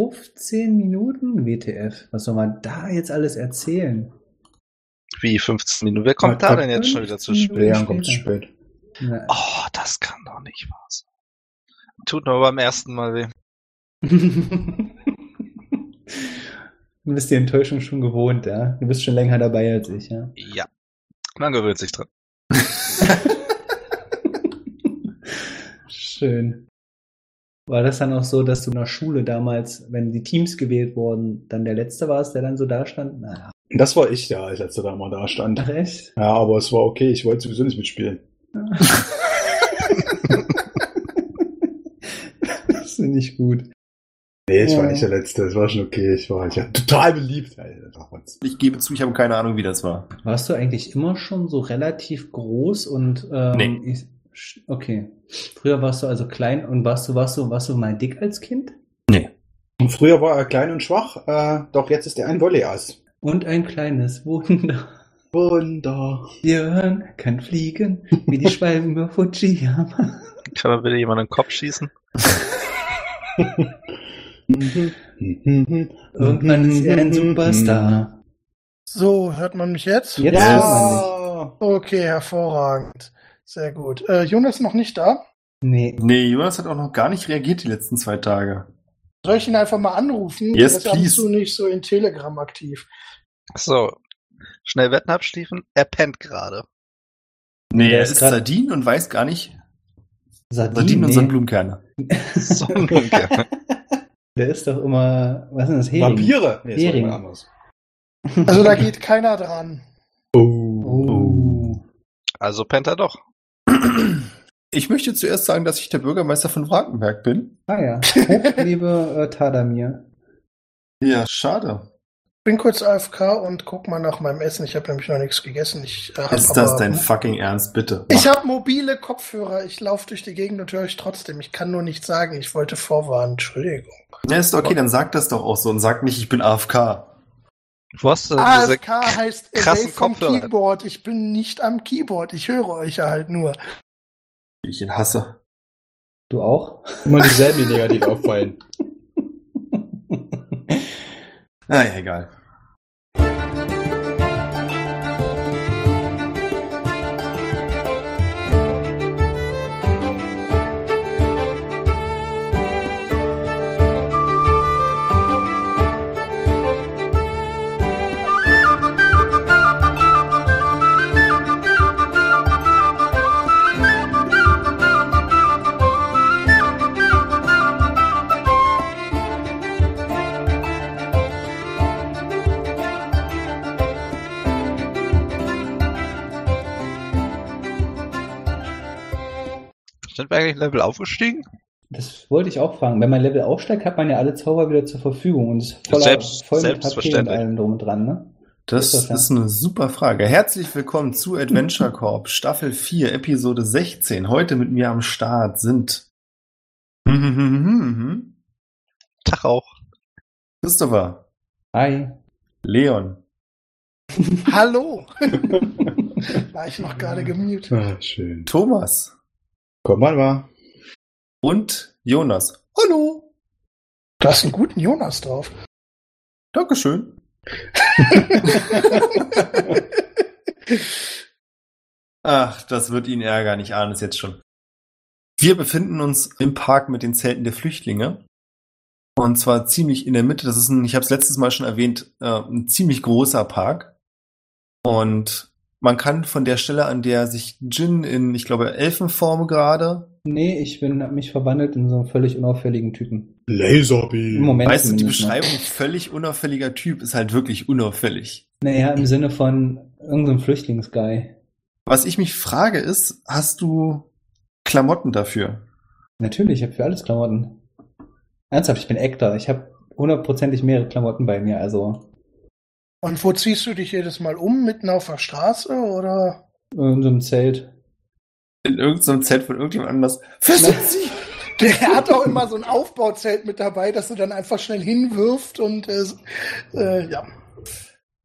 15 Minuten WTF. Was soll man da jetzt alles erzählen? Wie 15 Minuten? Wer kommt Ja, da denn jetzt schon wieder zu 15 spät? Leon kommt zu spät. Na, Oh, das kann doch nicht wahr sein. Tut nur beim ersten Mal weh. du bist die Enttäuschung schon gewohnt, ja? Du bist schon länger dabei als ich, ja? Ja. Man gewöhnt sich dran. Schön. War das dann auch so, dass du in der Schule damals, wenn die Teams gewählt wurden, dann der Letzte warst, der dann so da stand? Naja. Das war ich, der als letzter da mal da stand. Ach echt? Ja, aber es war okay, ich wollte sowieso nicht mitspielen. das finde ich gut. Nee, ich war Ja. nicht der Letzte, es war schon okay, ich war halt ja total beliebt. Alter. Ich gebe zu, ich habe keine Ahnung, wie das war. Warst du eigentlich immer schon so relativ groß und ähm, Nee. ich, okay. Früher warst du also klein und warst du, warst du, warst du mal dick als Kind? Nee. Und früher war er klein und schwach, äh, doch jetzt ist er ein Volleyass. Und ein kleines Wunder. Wunder. Björn kann fliegen, wie die Schwalben über Fujiyama. Kann man bitte jemand in den Kopf schießen? Irgendwann ist er ein Superstar. So, hört man mich jetzt? Jetzt Ja. hört man dich. Okay, hervorragend. Sehr gut. Äh, Jonas noch nicht da? Nee. Nee, Jonas hat auch noch gar nicht reagiert die letzten zwei Tage. Soll ich ihn einfach mal anrufen? Yes, Er ist und please. zu nicht so in Telegram aktiv. So. Schnell Wetten abschließen. Er pennt gerade. Nee, er ist ist Sardin und weiß gar nicht. Sardin, Sardinen und nee. Sonnenblumenkerne. So ungefähr. Der ist doch immer, was ist das, Hering? Vampire. Nee, Hering. anderes. Also da geht keiner dran. Oh. Also pennt er doch. Ich möchte zuerst sagen, dass ich der Bürgermeister von Wrankenberg bin. Ah ja. Hoch, liebe äh, Tadamir. Ja, schade. Bin kurz AFK und guck mal nach meinem Essen. Ich habe nämlich noch nichts gegessen. Ich, äh, Ist das aber- dein fucking Ernst, bitte? Ich habe mobile Kopfhörer. Ich laufe durch die Gegend und höre euch trotzdem. Ich kann nur nicht sagen. Ich wollte vorwarnen. Entschuldigung. Ja, ist okay, dann sag das doch auch so und sag nicht, ich bin AFK. Hast du denn diese AFK heißt krassen away vom Kopfhörer? Keyboard. Ich bin nicht am Keyboard. Ich höre euch ja halt nur. Wie ich ihn hasse. Du auch? Immer dieselben, die negativ auffallen. Naja, egal. Sind wir eigentlich Level aufgestiegen? Das wollte ich auch fragen. Wenn man Level aufsteigt, hat man ja alle Zauber wieder zur Verfügung und ist voller, Selbst- voll mit HP und allem drum und dran, ne? Das Ist das, ist eine super Frage. Herzlich willkommen zu Adventure Corp Staffel 4, Episode 16. Heute mit mir am Start sind Tag auch. Christopher, Hi. Leon, Hallo. War ich noch gerade gemutet. Ah, schön. Thomas Komm mal, mal. und Jonas. Hallo. Du hast einen guten Jonas drauf. Dankeschön. Ach, das wird ihn ärgern, ich ahne es jetzt schon. Wir befinden uns im Park mit den Zelten der Flüchtlinge. Und zwar ziemlich in der Mitte. Das ist ein, ich habe es letztes Mal schon erwähnt, äh, ein ziemlich großer Park. Und man kann von der Stelle, an der sich Jin in, ich glaube, Elfenform gerade, Nee, ich bin hab mich verwandelt in so einen völlig unauffälligen Typen. Laserbeam. Im Moment weißt du, die ne? Beschreibung völlig unauffälliger Typ ist halt wirklich unauffällig. Naja, im Sinne von irgendeinem Flüchtlingsguy. Was ich mich frage ist, hast du Klamotten dafür? Natürlich, ich habe für alles Klamotten. Ernsthaft, ich bin Actor. Ich habe hundertprozentig mehrere Klamotten bei mir, also Und wo ziehst du dich jedes Mal um? Mitten auf der Straße oder? in so einem Zelt. In irgendeinem Zelt von irgendjemand anders. Fesselt sie! Der hat auch immer so ein Aufbauzelt mit dabei, das du dann einfach schnell hinwirft und äh, äh, ja.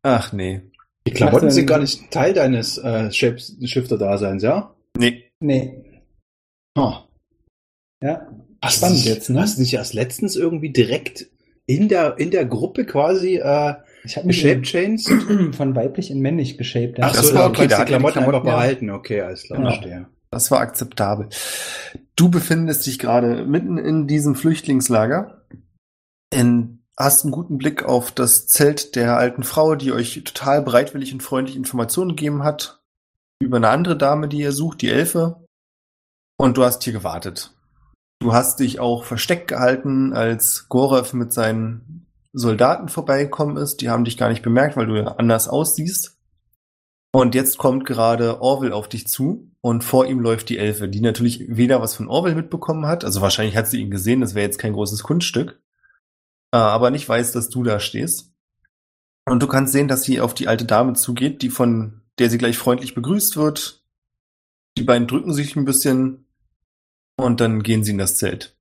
Ach nee. Die Klamotten sind gar nicht Teil deines äh, Shifter-Daseins, ja? Nee. Nee. Ah. Ja. Hast Spannend jetzt, ne? Hast du nicht erst letztens irgendwie direkt in der, in der Gruppe quasi äh, Ich habe mich Shape Chains. von weiblich in männlich geshaped. ja. Ach das so, war du okay, da die Klamotten einfach Klamotten, ja. behalten. Okay, alles klar, Ja. verstehe. Das war akzeptabel. Du befindest dich gerade mitten in diesem Flüchtlingslager. In, hast einen guten Blick auf das Zelt der alten Frau, die euch total bereitwillig und freundlich Informationen gegeben hat. Über eine andere Dame, die ihr sucht, die Elfe. Und du hast hier gewartet. Du hast dich auch versteckt gehalten, als Gorev mit seinen Soldaten vorbeigekommen ist. Die haben dich gar nicht bemerkt, weil du ja anders aussiehst. Und jetzt kommt gerade Orwell auf dich zu und vor ihm läuft die Elfe, die natürlich weder was von Orwell mitbekommen hat, also wahrscheinlich hat sie ihn gesehen, das wäre jetzt kein großes Kunststück, äh, aber nicht weiß, dass du da stehst. Und du kannst sehen, dass sie auf die alte Dame zugeht, die von der sie gleich freundlich begrüßt wird. Die beiden drücken sich ein bisschen und dann gehen sie in das Zelt.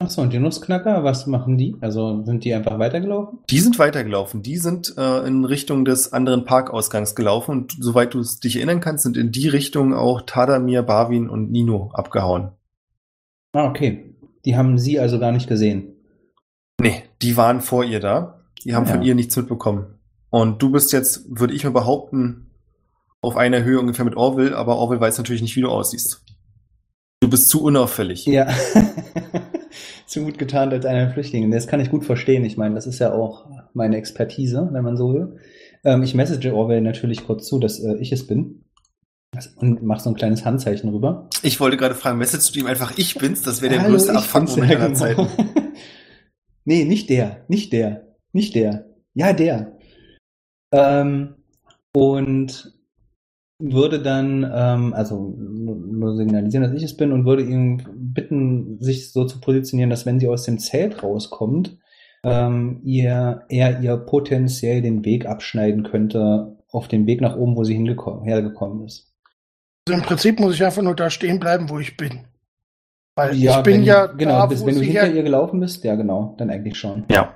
Achso, und die Nussknacker, was machen die? Also sind die einfach weitergelaufen? Die sind weitergelaufen. Die sind äh, in Richtung des anderen Parkausgangs gelaufen und soweit du es dich erinnern kannst, sind in die Richtung auch Tadamir, Barwin und Nino abgehauen. Ah, okay. Die haben sie also gar nicht gesehen. Nee, die waren vor ihr da. Die haben Ja. von ihr nichts mitbekommen. Und du bist jetzt, würde ich mal behaupten, auf einer Höhe ungefähr mit Orwell, aber Orwell weiß natürlich nicht, wie du aussiehst. Du bist zu unauffällig. Ja. Zu gut getarnt als einer der Flüchtlinge. Das kann ich gut verstehen. Ich meine, das ist ja auch meine Expertise, wenn man so will. Ähm, ich message Orwell natürlich kurz zu, dass äh, ich es bin. Und mach so ein kleines Handzeichen rüber. Ich wollte gerade fragen, messagest du ihm einfach, ich bin's? Das wäre der Hallo, größte bin's, aller ja, Zeiten. genau. nee, nicht der, nicht der, nicht der. Ja, der. Ähm, und würde dann, ähm, also nur signalisieren, dass ich es bin und würde ihn bitten, sich so zu positionieren, dass wenn sie aus dem Zelt rauskommt, ähm, ihr, er ihr potenziell den Weg abschneiden könnte auf dem Weg nach oben, wo sie hingekommen, hergekommen ist. Also im Prinzip muss ich einfach nur da stehen bleiben, wo ich bin. Weil Ja, ich bin wenn, ja genau, da, bis, wo wenn du hinter her- ihr gelaufen bist, ja genau, dann eigentlich schon. Ja.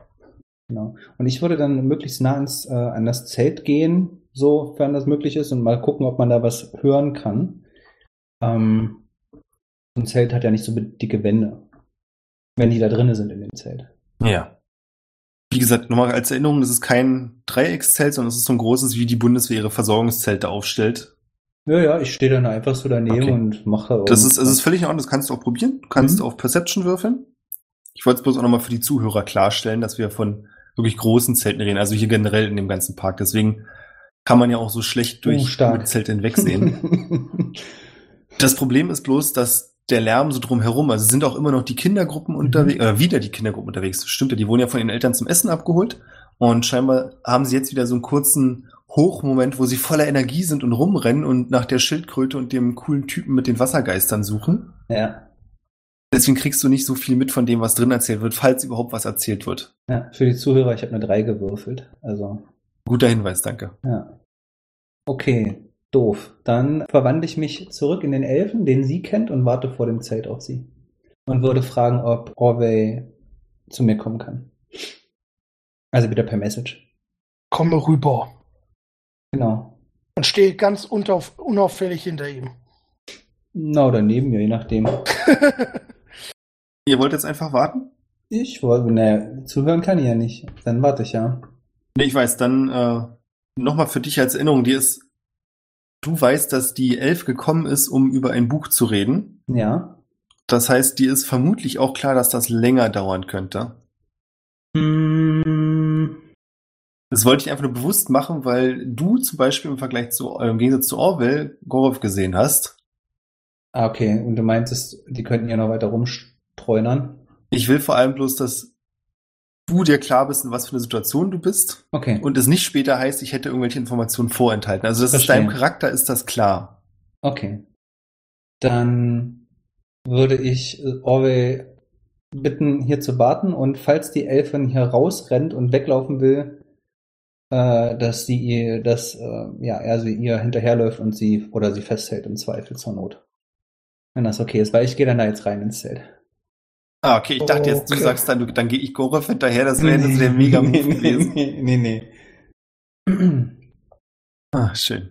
Genau. Und ich würde dann möglichst nah ans, äh, an das Zelt gehen, sofern das möglich ist, und mal gucken, ob man da was hören kann. Ähm, ein Zelt hat ja nicht so dicke Wände, wenn die da drinnen sind in dem Zelt. Ja. Wie gesagt, nochmal als Erinnerung, das ist kein Dreieckszelt, sondern es ist so ein großes, wie die Bundeswehr ihre Versorgungszelte aufstellt. Ja, ja, ich stehe dann einfach so daneben Okay. und mache. Das ist, es ist völlig in Ordnung, das kannst du auch probieren. Du kannst Mhm. auf Perception würfeln. Ich wollte es bloß auch nochmal für die Zuhörer klarstellen, dass wir von wirklich großen Zelten reden, also hier generell in dem ganzen Park. Deswegen kann man ja auch so schlecht durch Oh, stark. gute Zelte hinwegsehen. Das Problem ist bloß, dass der Lärm so drumherum, also sind auch immer noch die Kindergruppen unterwegs, oder wieder die Kindergruppen unterwegs, stimmt ja, die wurden ja von ihren Eltern zum Essen abgeholt und scheinbar haben sie jetzt wieder so einen kurzen Hochmoment, wo sie voller Energie sind und rumrennen und nach der Schildkröte und dem coolen Typen mit den Wassergeistern suchen. ja, Deswegen kriegst du nicht so viel mit von dem, was drin erzählt wird, falls überhaupt was erzählt wird. ja, für die Zuhörer, ich habe eine 3 gewürfelt. Also, Guter Hinweis, danke. ja. Okay, doof. Dann verwandle ich mich zurück in den Elfen, den sie kennt, und warte vor dem Zelt auf sie. Und würde fragen, ob Orwell zu mir kommen kann. Also wieder per Message. komme rüber Genau. und stehe ganz unauf, unauffällig hinter ihm. Na, oder neben mir, je nachdem. Ihr wollt jetzt einfach warten? Ich wollte, naja, zuhören kann ich ja nicht. Dann warte ich ja. Nee, ich weiß, dann äh, nochmal für dich als Erinnerung, dir ist, du weißt, dass die Elf gekommen ist, um über ein Buch zu reden. Ja. Das heißt, dir ist vermutlich auch klar, dass das länger dauern könnte. Hm, Das wollte ich einfach nur bewusst machen, weil du zum Beispiel im Vergleich zu, äh, im Gegensatz zu Orwell Gorov gesehen hast. ah, okay. Und du meintest, die könnten ja noch weiter rumstreunern. Ich will vor allem bloß, dass du dir klar bist, in was für eine Situation du bist Okay. und es nicht später heißt, ich hätte irgendwelche Informationen vorenthalten. Also das ist deinem Charakter ist das klar. Okay. Dann würde ich äh, Orwell bitten, hier zu warten und falls die Elfin hier rausrennt und weglaufen will, äh, dass sie ihr, dass äh, ja, er sie ihr hinterherläuft und sie oder sie festhält im Zweifel zur Not. Wenn das okay ist, weil ich gehe dann da jetzt rein ins Zelt. Ah, okay, ich dachte jetzt, du Okay. sagst dann, du, dann gehe ich Gorov hinterher, das wäre jetzt der mega Move nee, gewesen. nee, nee, nee. Ah, schön.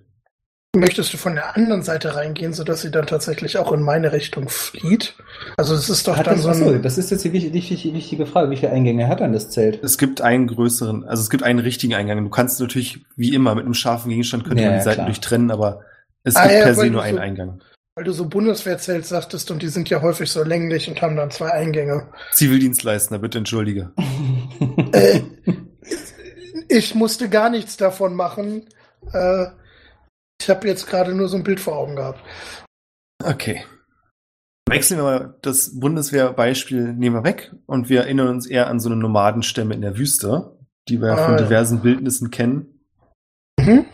Möchtest du von der anderen Seite reingehen, sodass sie dann tatsächlich auch in meine Richtung flieht? Also es ist doch Hat dann das, so achso, ein... das ist jetzt die wichtige, wichtige Frage. Wie viele Eingänge hat dann das Zelt? Es gibt einen größeren, also es gibt einen richtigen Eingang. Du kannst natürlich, wie immer, mit einem scharfen Gegenstand könnte Ja, man die ja, Seiten klar. durchtrennen, aber es Ah, gibt ja, per se nur einen so- Eingang. Weil du so Bundeswehrzelt sagtest und die sind ja häufig so länglich und haben dann zwei Eingänge. Zivildienstleistender, bitte entschuldige. Äh, ich musste gar nichts davon machen. Äh, ich habe jetzt gerade nur so ein Bild vor Augen gehabt. Okay. Wechseln wir mal das Bundeswehrbeispiel, nehmen wir weg und wir erinnern uns eher an so eine Nomadenstämme in der Wüste, die wir ja Ah, von ja. diversen Bildnissen kennen. Mhm.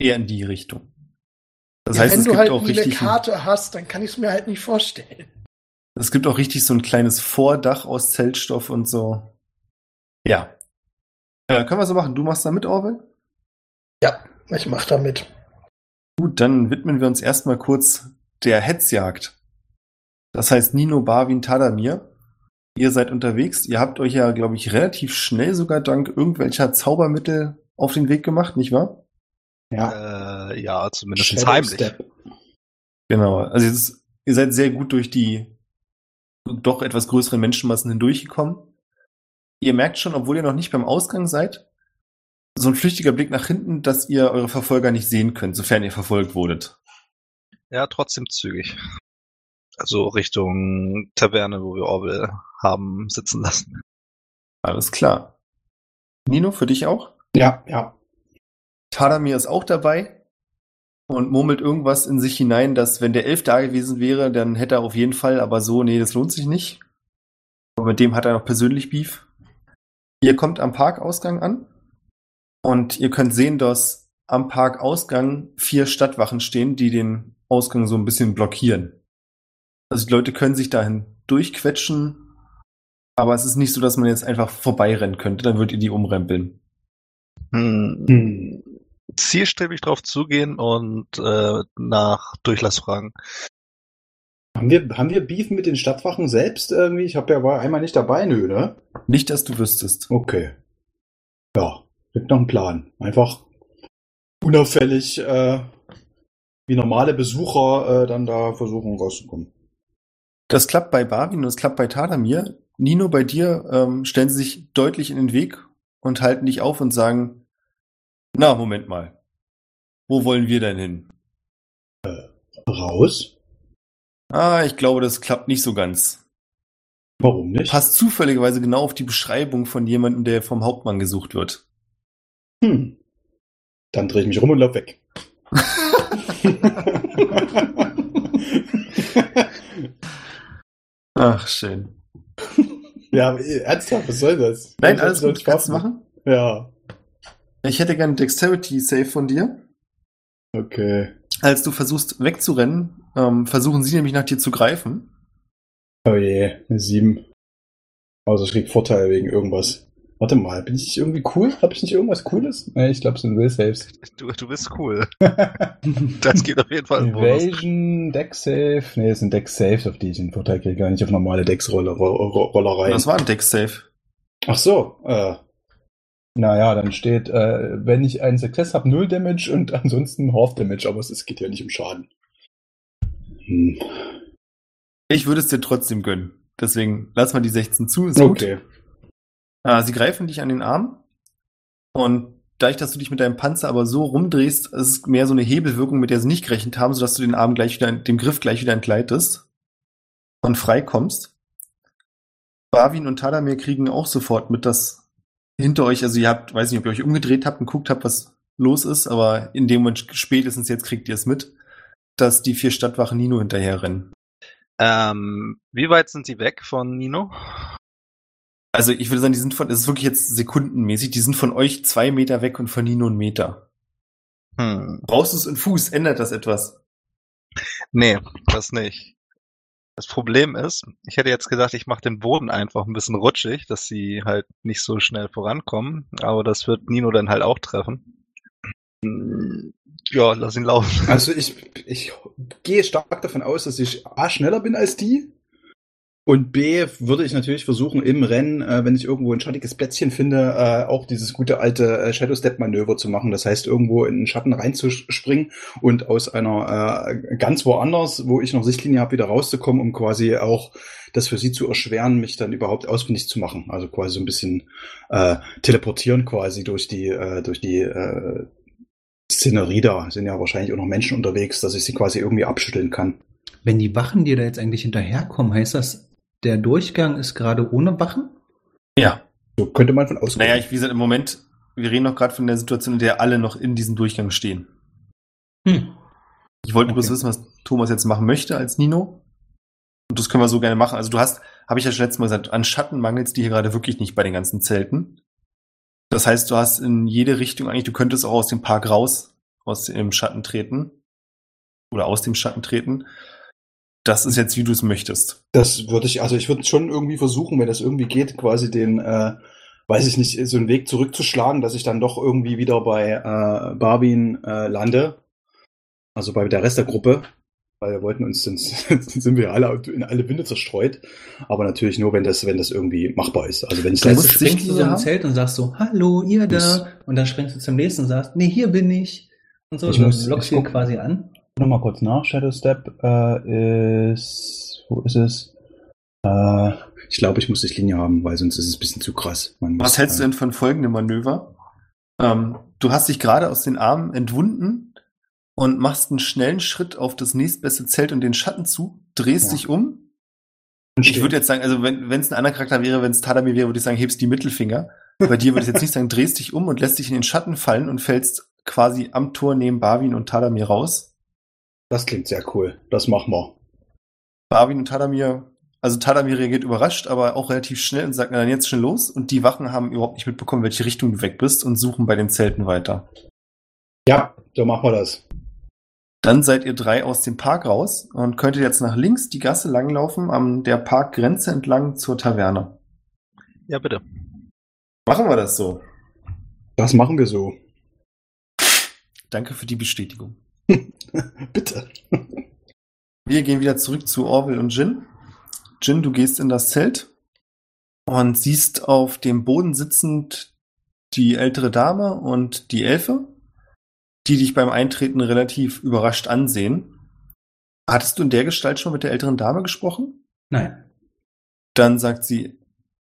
Eher in die Richtung. Das ja, heißt, wenn es du gibt halt auch eine Karte hast, dann kann ich es mir halt nicht vorstellen. es gibt auch richtig so ein kleines Vordach aus Zeltstoff und so. Ja. Äh, können wir so machen? Du machst da mit, Orwell? Ja, ich mach damit. Gut, dann widmen wir uns erstmal kurz der Hetzjagd. Das heißt, Nino, Barwin, Tadamir, ihr seid unterwegs. Ihr habt euch ja, glaube ich, relativ schnell sogar dank irgendwelcher Zaubermittel auf den Weg gemacht, nicht wahr? Ja. Äh, ja, zumindest Shadow heimlich. Step. Genau. Also jetzt, ihr seid sehr gut durch die doch etwas größeren Menschenmassen hindurchgekommen. Ihr merkt schon, obwohl ihr noch nicht beim Ausgang seid, so ein flüchtiger Blick nach hinten, dass ihr eure Verfolger nicht sehen könnt, sofern ihr verfolgt wurdet. Ja, trotzdem zügig. Also Richtung Taverne, wo wir Orwell haben sitzen lassen. Alles klar. Nino, für dich auch? Ja, ja. Tadamir ist auch dabei und murmelt irgendwas in sich hinein, dass wenn der Elf da gewesen wäre, dann hätte er auf jeden Fall, aber so, nee, das lohnt sich nicht. Aber mit dem hat er noch persönlich Beef. Ihr kommt am Parkausgang an und ihr könnt sehen, dass am Parkausgang vier Stadtwachen stehen, die den Ausgang so ein bisschen blockieren. Also die Leute können sich dahin durchquetschen, aber es ist nicht so, dass man jetzt einfach vorbeirennen könnte, dann würdet ihr die umrempeln. Hm. Zielstrebig drauf zugehen und äh, nach Durchlass fragen. Haben wir, haben wir Beef mit den Stadtwachen selbst irgendwie? Ich habe ja war einmal nicht dabei, nö, ne? Nicht, dass du wüsstest. Okay. Ja, gibt noch einen Plan. Einfach unauffällig äh, wie normale Besucher äh, dann da versuchen rauszukommen. Das klappt bei Barwin und das klappt bei Tadamir. Nino, bei dir ähm, stellen sie sich deutlich in den Weg und halten dich auf und sagen, na, Moment mal. Wo wollen wir denn hin? Raus? Ah, ich glaube, das klappt nicht so ganz. Warum nicht? Passt zufälligerweise genau auf die Beschreibung von jemandem, der vom Hauptmann gesucht wird. Hm. Dann drehe ich mich rum und lauf weg. Ach, schön. ja, äh, ernsthaft, was soll das? Nein, Ich alles gut, Spaß kannst machen. Ja, Ich hätte gern Dexterity Save von dir. okay. Als du versuchst wegzurennen, ähm, versuchen sie nämlich nach dir zu greifen. Oh je, eine 7. Also ich krieg Vorteil wegen irgendwas. Warte mal, bin ich nicht irgendwie cool? Habe ich nicht irgendwas Cooles? Nee, ich glaube, es sind Will Saves. Du, du bist cool. Das geht auf jeden Fall. Evasion, Deck Save. Nee, es sind Deck Saves, auf die ich einen Vorteil kriege, gar nicht auf normale Decks-Rollereien. Das war ein Dex Save. Ach so, äh. Naja, dann steht, äh, wenn ich einen Success habe, 0 Damage und ansonsten Half Damage, aber es, geht ja nicht um Schaden. Hm. Ich würde es dir trotzdem gönnen. Deswegen lass mal die 16 zu. Ist gut. Okay. Ah, sie greifen dich an den Arm und dadurch, dass du dich mit deinem Panzer aber so rumdrehst, ist es mehr so eine Hebelwirkung, mit der sie nicht gerechnet haben, sodass du den Arm gleich wieder, dem Griff gleich wieder entgleitest und frei kommst. Barwin und Tadamir kriegen auch sofort mit, dass hinter euch, also ihr habt, weiß nicht, ob ihr euch umgedreht habt und guckt habt, was los ist, aber in dem Moment spätestens jetzt kriegt ihr es mit, dass die vier Stadtwachen Nino hinterherrennen. Ähm, wie weit sind sie weg von Nino? Also ich würde sagen, die sind von, es ist wirklich jetzt sekundenmäßig, die sind von euch zwei Meter weg und von Nino einen Meter. Hm. Brauchst du es in Fuß? Ändert das etwas? Nee, das nicht. Das Problem ist, ich hätte jetzt gedacht, ich mache den Boden einfach ein bisschen rutschig, dass sie halt nicht so schnell vorankommen, aber das wird Nino dann halt auch treffen. Hm, Ja, lass ihn laufen. Also ich, ich gehe stark davon aus, dass ich A schneller bin als die Und B würde ich natürlich versuchen, im Rennen, äh, wenn ich irgendwo ein schattiges Plätzchen finde, äh, auch dieses gute alte äh, Shadow Step Manöver zu machen. Das heißt, irgendwo in den Schatten reinzuspringen und aus einer äh, ganz woanders, wo ich noch Sichtlinie habe, wieder rauszukommen, um quasi auch das für sie zu erschweren, mich dann überhaupt ausfindig zu machen. Also quasi so ein bisschen äh, teleportieren quasi durch die äh, durch die äh, Szenerie da. Sind ja wahrscheinlich auch noch Menschen unterwegs, dass ich sie quasi irgendwie abschütteln kann. Wenn die Wachen dir da jetzt eigentlich hinterherkommen, heißt das, der Durchgang ist gerade ohne Wachen? Ja. So könnte man von ausgehen. Naja, ich, wie gesagt, im Moment, wir reden noch gerade von der Situation, in der alle noch in diesem Durchgang stehen. Hm. Ich wollte Okay. bloß wissen, was Thomas jetzt machen möchte als Nino. Und das können wir so gerne machen. Also du hast, habe ich ja schon letztes Mal gesagt, an Schatten mangelt es dir hier gerade wirklich nicht bei den ganzen Zelten. Das heißt, du hast in jede Richtung eigentlich, du könntest auch aus dem Park raus, aus dem Schatten treten. Oder aus dem Schatten treten. Das ist jetzt, wie du es möchtest. Das würde ich, also ich würde schon irgendwie versuchen, wenn das irgendwie geht, quasi den, äh, weiß ich nicht, so einen Weg zurückzuschlagen, dass ich dann doch irgendwie wieder bei äh, Barbin äh, lande. Also bei der Rest der Gruppe. Weil wir wollten uns, sonst sind wir alle in alle Winde zerstreut. Aber natürlich nur, wenn das, wenn das irgendwie machbar ist. Also wenn ich du springst Sichtlinie du so im? Zelt und sagst so, hallo, ihr da. Muss- Und dann springst du zum nächsten und sagst, nee, hier bin ich. Und so, Ich und dann muss- lockst guck- quasi an. Nochmal kurz nach. Shadow Step äh, ist, wo ist es? Äh, ich glaube, ich muss Linie haben, weil sonst ist es ein bisschen zu krass. Man Was muss, hältst du äh, denn von folgendem Manöver? Ähm, du hast dich gerade aus den Armen entwunden und machst einen schnellen Schritt auf das nächstbeste Zelt und den Schatten zu, drehst Ja. dich um. Ich würde jetzt sagen, also wenn es ein anderer Charakter wäre, wenn es Tadamir wäre, würde ich sagen, hebst die Mittelfinger. Bei dir würde ich jetzt nicht sagen, drehst dich um und lässt dich in den Schatten fallen und fällst quasi am Tor neben Barwin und Tadamir raus. Das klingt sehr cool. Das machen wir. Barwin und Tadamir, also Tadamir reagiert überrascht, aber auch relativ schnell und sagt, na dann jetzt schon los. Und die Wachen haben überhaupt nicht mitbekommen, welche Richtung du weg bist und suchen bei den Zelten weiter. Ja, so machen wir das. Dann seid ihr drei aus dem Park raus und könntet jetzt nach links die Gasse langlaufen, an der Parkgrenze entlang zur Taverne. Ja, bitte. Machen wir das so. Das machen wir so. Danke für die Bestätigung. Bitte. Wir gehen wieder zurück zu Orwell und Jin. Jin, du gehst in das Zelt und siehst auf dem Boden sitzend die ältere Dame und die Elfe, die dich beim Eintreten relativ überrascht ansehen. Hattest du in der Gestalt schon mit der älteren Dame gesprochen? Nein. Dann sagt sie,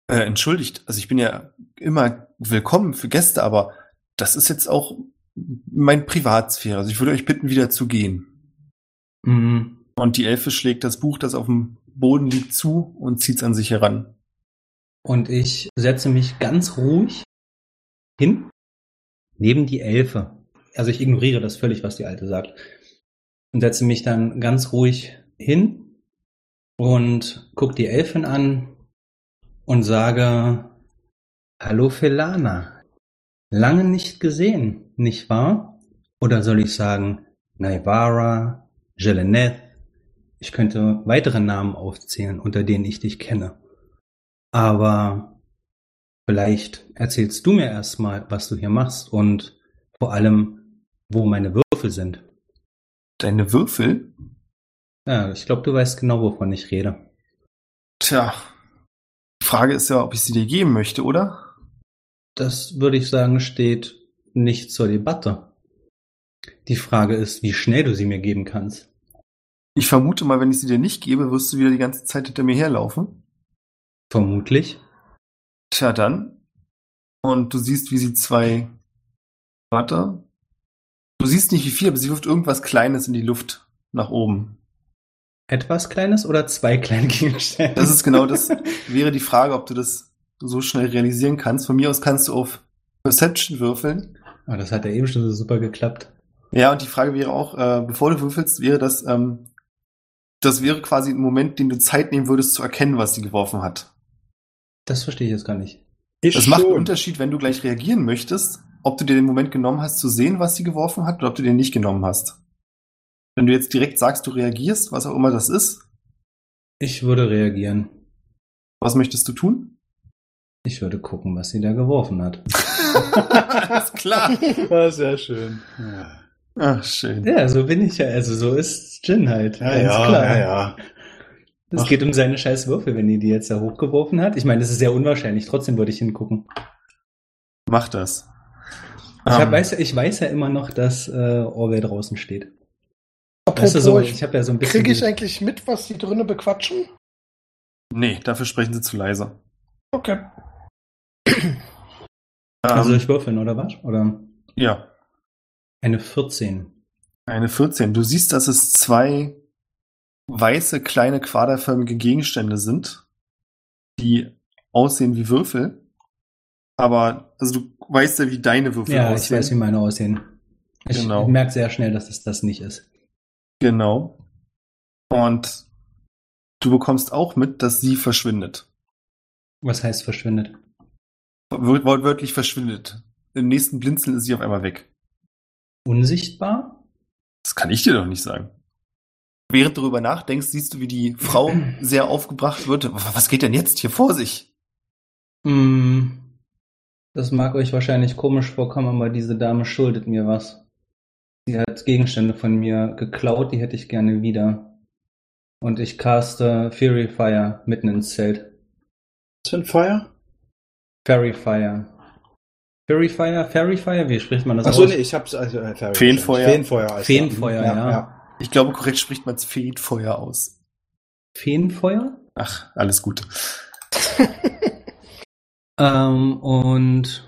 äh, entschuldigt, also ich bin ja immer willkommen für Gäste, aber das ist jetzt auch mein Privatsphäre. Also ich würde euch bitten, wieder zu gehen. Mhm. Und die Elfe schlägt das Buch, das auf dem Boden liegt, zu und zieht es an sich heran. Und ich setze mich ganz ruhig hin, neben die Elfe. Also ich ignoriere das völlig, was die Alte sagt. Und setze mich dann ganz ruhig hin und gucke die Elfin an und sage, Hallo Felana. Lange nicht gesehen, nicht wahr? Oder soll ich sagen, Naivara, Jeleneth? Ich könnte weitere Namen aufzählen, unter denen ich dich kenne. Aber vielleicht erzählst du mir erstmal, was du hier machst und vor allem, wo meine Würfel sind. Deine Würfel? Ja, ich glaube, du weißt genau, wovon ich rede. Tja. Die Frage ist ja, ob ich sie dir geben möchte, oder? Das würde ich sagen, steht nicht zur Debatte. Die Frage ist, wie schnell du sie mir geben kannst. Ich vermute mal, wenn ich sie dir nicht gebe, wirst du wieder die ganze Zeit hinter mir herlaufen. Vermutlich. Tja, dann. Und du siehst, wie sie zwei. Warte. Du siehst nicht wie viel, aber sie wirft irgendwas Kleines in die Luft nach oben. Etwas Kleines oder zwei kleine Gegenstände? Das ist genau das. Wäre die Frage, ob du das so schnell realisieren kannst. Von mir aus kannst du auf Perception würfeln. Aber das hat ja eben schon so super geklappt. Ja, und die Frage wäre auch, äh, bevor du würfelst, wäre das, ähm, das wäre quasi ein Moment, den du Zeit nehmen würdest zu erkennen, was sie geworfen hat. Das verstehe ich jetzt gar nicht. Ich Es macht einen schon. Unterschied, wenn du gleich reagieren möchtest, ob du dir den Moment genommen hast, zu sehen, was sie geworfen hat, oder ob du den nicht genommen hast. Wenn du jetzt direkt sagst, du reagierst, was auch immer das ist, Ich würde reagieren. was möchtest du tun? Ich würde gucken, was sie da geworfen hat. Alles klar. Ja, sehr schön. Ja, Ach, schön. Ja, so bin ich ja. Also so ist Jin halt. ja, Ganz ja, klar. ja, ja. Es geht um seine scheiß Würfel, wenn die die jetzt da hochgeworfen hat. Ich meine, das ist sehr unwahrscheinlich. Trotzdem würde ich hingucken. Mach das. Ich, hab, Ähm, weiß, ja- ich weiß ja immer noch, dass äh, Orwell draußen steht. Apropos, Weißt du, so, ich, ich habe ja so ein bisschen. kriege ich eigentlich mit, was die drinnen bequatschen? Nee, dafür sprechen sie zu leise. Okay. also ich würfeln, oder was? Oder ja, eine 14. eine 14. Du siehst, dass es zwei weiße, kleine, quaderförmige Gegenstände sind, die aussehen wie Würfel. Aber, also du weißt ja, wie deine Würfel Ja, ich aussehen. weiß, wie meine aussehen. Ich Genau. merke sehr schnell, dass es das nicht ist. Genau. Und du bekommst auch mit, dass sie verschwindet. Was heißt verschwindet? Wort- Wortwörtlich verschwindet. Im nächsten Blinzeln ist sie auf einmal weg. Unsichtbar? Das kann ich dir doch nicht sagen. Während du darüber nachdenkst, siehst du, wie die Frau sehr aufgebracht wird. Was geht denn jetzt hier vor sich? Hm, das mag euch wahrscheinlich komisch vorkommen, aber diese Dame schuldet mir was. Sie hat Gegenstände von mir geklaut, die hätte ich gerne wieder. Und ich caste Fury Fire mitten ins Zelt. Ein Feuer? Fairy Fire. Fury Fire? Fairy Fire? Wie spricht man das Achso, aus? nee, ich hab's. Also, äh, Fairy Feenfeuer. Feenfeuer. Feenfeuer, das. ja. Ich glaube, korrekt spricht man es Feenfeuer aus. Feenfeuer? Ach, alles gut. Ähm, und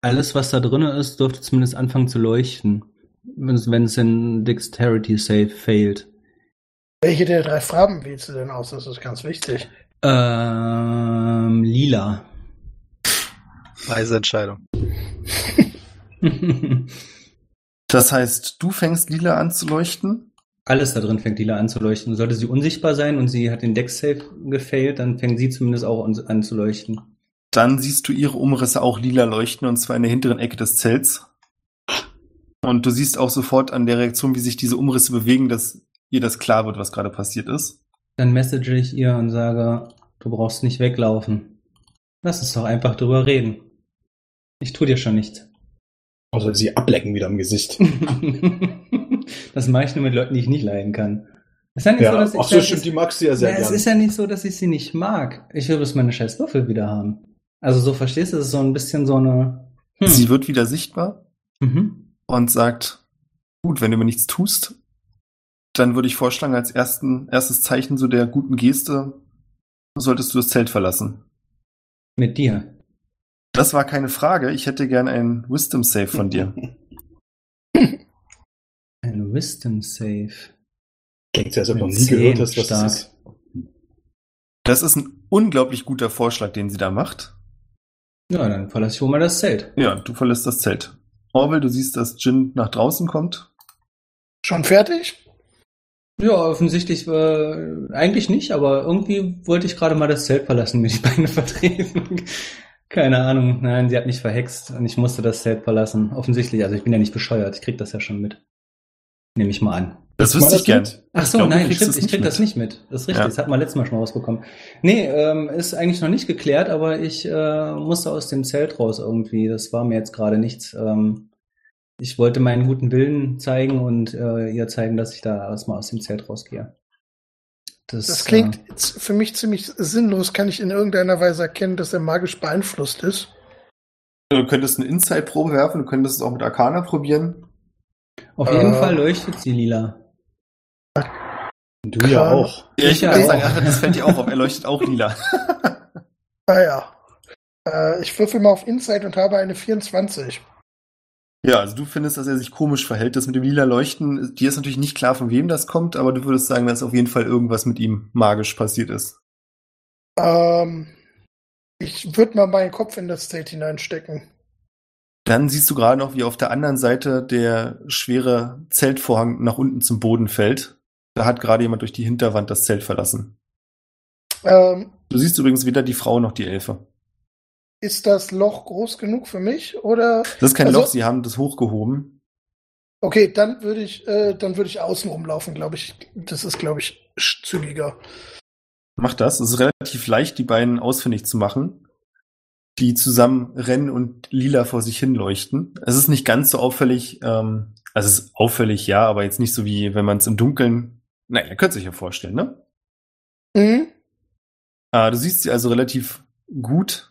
alles, was da drin ist, dürfte zumindest anfangen zu leuchten. Wenn es wenn es in Dexterity Save failt. Welche der drei Farben wählst du denn aus? Das ist ganz wichtig. Ähm, lila. Weise Entscheidung. Das heißt, du fängst lila an zu leuchten. Alles da drin fängt lila an zu leuchten. Sollte sie unsichtbar sein und sie hat den Deck Save gefailt, dann fängt sie zumindest auch an, an zu leuchten. Dann siehst du ihre Umrisse auch lila leuchten und zwar in der hinteren Ecke des Zelts. Und du siehst auch sofort an der Reaktion, wie sich diese Umrisse bewegen, dass ihr das klar wird, was gerade passiert ist. Dann message ich ihr und sage, du brauchst nicht weglaufen. Lass uns doch einfach drüber reden. Ich tu dir schon nichts. Also sie ablecken wieder im Gesicht. das mache ich nur mit Leuten, die ich nicht leiden kann. Es ist ja nicht Ja, so, dass ich ach so, stimmt, die magst du ja sehr ja, es ist ja nicht so, dass ich sie nicht mag. Ich will bloß meine scheiß Würfel wieder haben. Also so verstehst du, es ist so ein bisschen so eine. Hm. Sie wird wieder sichtbar mhm. und sagt, gut, wenn du mir nichts tust, dann würde ich vorschlagen, als ersten, erstes Zeichen so der guten Geste, solltest du das Zelt verlassen. Mit dir. Das war keine Frage. Ich hätte gern ein Wisdom Save von dir. Ein Wisdom Save. Klingt so, als ob du noch nie gehört hast, was stark. das ist. Das ist ein unglaublich guter Vorschlag, den sie da macht. Ja, dann verlasse ich wohl mal das Zelt. Ja, du verlässt das Zelt. Orwell, du siehst, dass Jin nach draußen kommt. Schon fertig? Ja, offensichtlich äh, eigentlich nicht, aber irgendwie wollte ich gerade mal das Zelt verlassen, mir die Beine vertreten. Keine Ahnung. Nein, sie hat mich verhext und ich musste das Zelt verlassen. Offensichtlich, also ich bin ja nicht bescheuert, ich krieg das ja schon mit. Nehme ich mal an. Das wüsste ich gern. Ach so, glaube, nein, stimmt, ich krieg das nicht mit. Das ist richtig, Ja. das hat man letztes Mal schon rausbekommen. Nee, ähm, ist eigentlich noch nicht geklärt, aber ich äh, musste aus dem Zelt raus irgendwie. Das war mir jetzt gerade nichts. Ähm, ich wollte meinen guten Willen zeigen und äh, ihr zeigen, dass ich da erstmal aus dem Zelt rausgehe. Das, Das klingt Äh, für mich ziemlich sinnlos. Kann ich in irgendeiner Weise erkennen, dass er magisch beeinflusst ist? Du könntest eine Inside-Probe werfen, du könntest es auch mit Arcana probieren. auf jeden äh, Fall leuchtet sie lila. Du ja auch. Ja, ich Ja. würde sagen, ach, das fällt dir auch auf. Er leuchtet auch lila. Ah ja. Äh, ich würfel mal auf Insight und habe eine 24. Ja, also du findest, dass er sich komisch verhält. Das mit dem lila Leuchten, dir ist natürlich nicht klar, von wem das kommt, aber du würdest sagen, dass auf jeden Fall irgendwas mit ihm magisch passiert ist. Ähm, ich würde mal meinen Kopf in das Zelt hineinstecken. Dann siehst du gerade noch, wie auf der anderen Seite der schwere Zeltvorhang nach unten zum Boden fällt. Da hat gerade jemand durch die Hinterwand das Zelt verlassen. Ähm, Du siehst übrigens weder die Frau noch die Elfe. Ist das Loch groß genug für mich? Oder Das ist kein Also- Loch, sie haben das hochgehoben. okay, dann würde ich, äh, dann würde ich außen rumlaufen, glaube ich. Das ist, glaube ich, zügiger. Mach das. Es ist relativ leicht, die beiden ausfindig zu machen, die zusammen rennen und lila vor sich hin leuchten. Es ist nicht ganz so auffällig, ähm, also es ist auffällig, ja, aber jetzt nicht so wie, wenn man es im Dunkeln, naja, ihr könnt sich ja vorstellen, ne? Mhm. Äh, du siehst sie also relativ gut,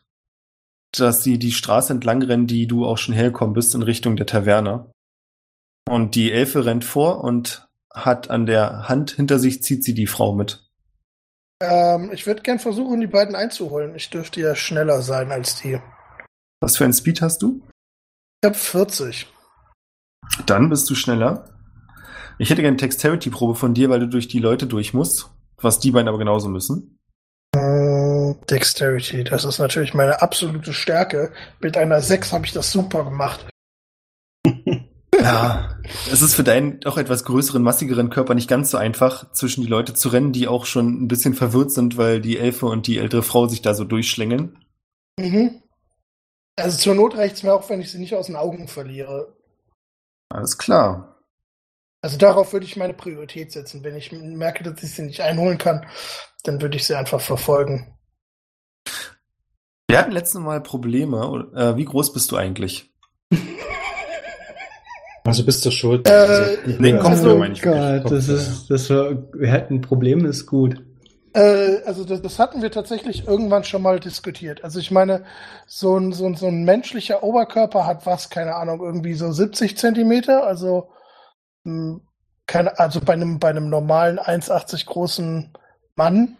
dass sie die Straße entlang rennen, die du auch schon hergekommen bist, in Richtung der Taverne. Und die Elfe rennt vor und hat an der Hand hinter sich, zieht sie die Frau mit. Ähm, ich würde gern versuchen, die beiden einzuholen. Ich dürfte ja schneller sein als die. Was für ein Speed hast du? Ich habe 40. Dann bist du schneller. Ich hätte gerne eine Dexterity-Probe von dir, weil du durch die Leute durch musst, was die beiden aber genauso müssen. Dexterity, das ist natürlich meine absolute Stärke. Mit einer 6 habe ich das super gemacht. Ja, es ist für deinen doch etwas größeren, massigeren Körper nicht ganz so einfach, zwischen die Leute zu rennen, die auch schon ein bisschen verwirrt sind, weil die Elfe und die ältere Frau sich da so durchschlängeln. Mhm. Also zur Not reicht's mir auch, wenn ich sie nicht aus den Augen verliere. Alles klar. Also darauf würde ich meine Priorität setzen. Wenn ich merke, dass ich sie nicht einholen kann, dann würde ich sie einfach verfolgen. Wir hatten letztes Mal Probleme. Äh, wie groß bist du eigentlich? Also bist du schuld. Äh, also, nee, komm, also, meine ich wirklich. Gott, das ist, das war, wir hatten ein Problem, ist gut. Äh, also das, das hatten wir tatsächlich irgendwann schon mal diskutiert. Also ich meine, so ein, so ein, so ein menschlicher Oberkörper hat was, keine Ahnung, irgendwie so 70 Zentimeter. Also, mh, keine, also bei einem, bei einem normalen 1,80 großen Mann,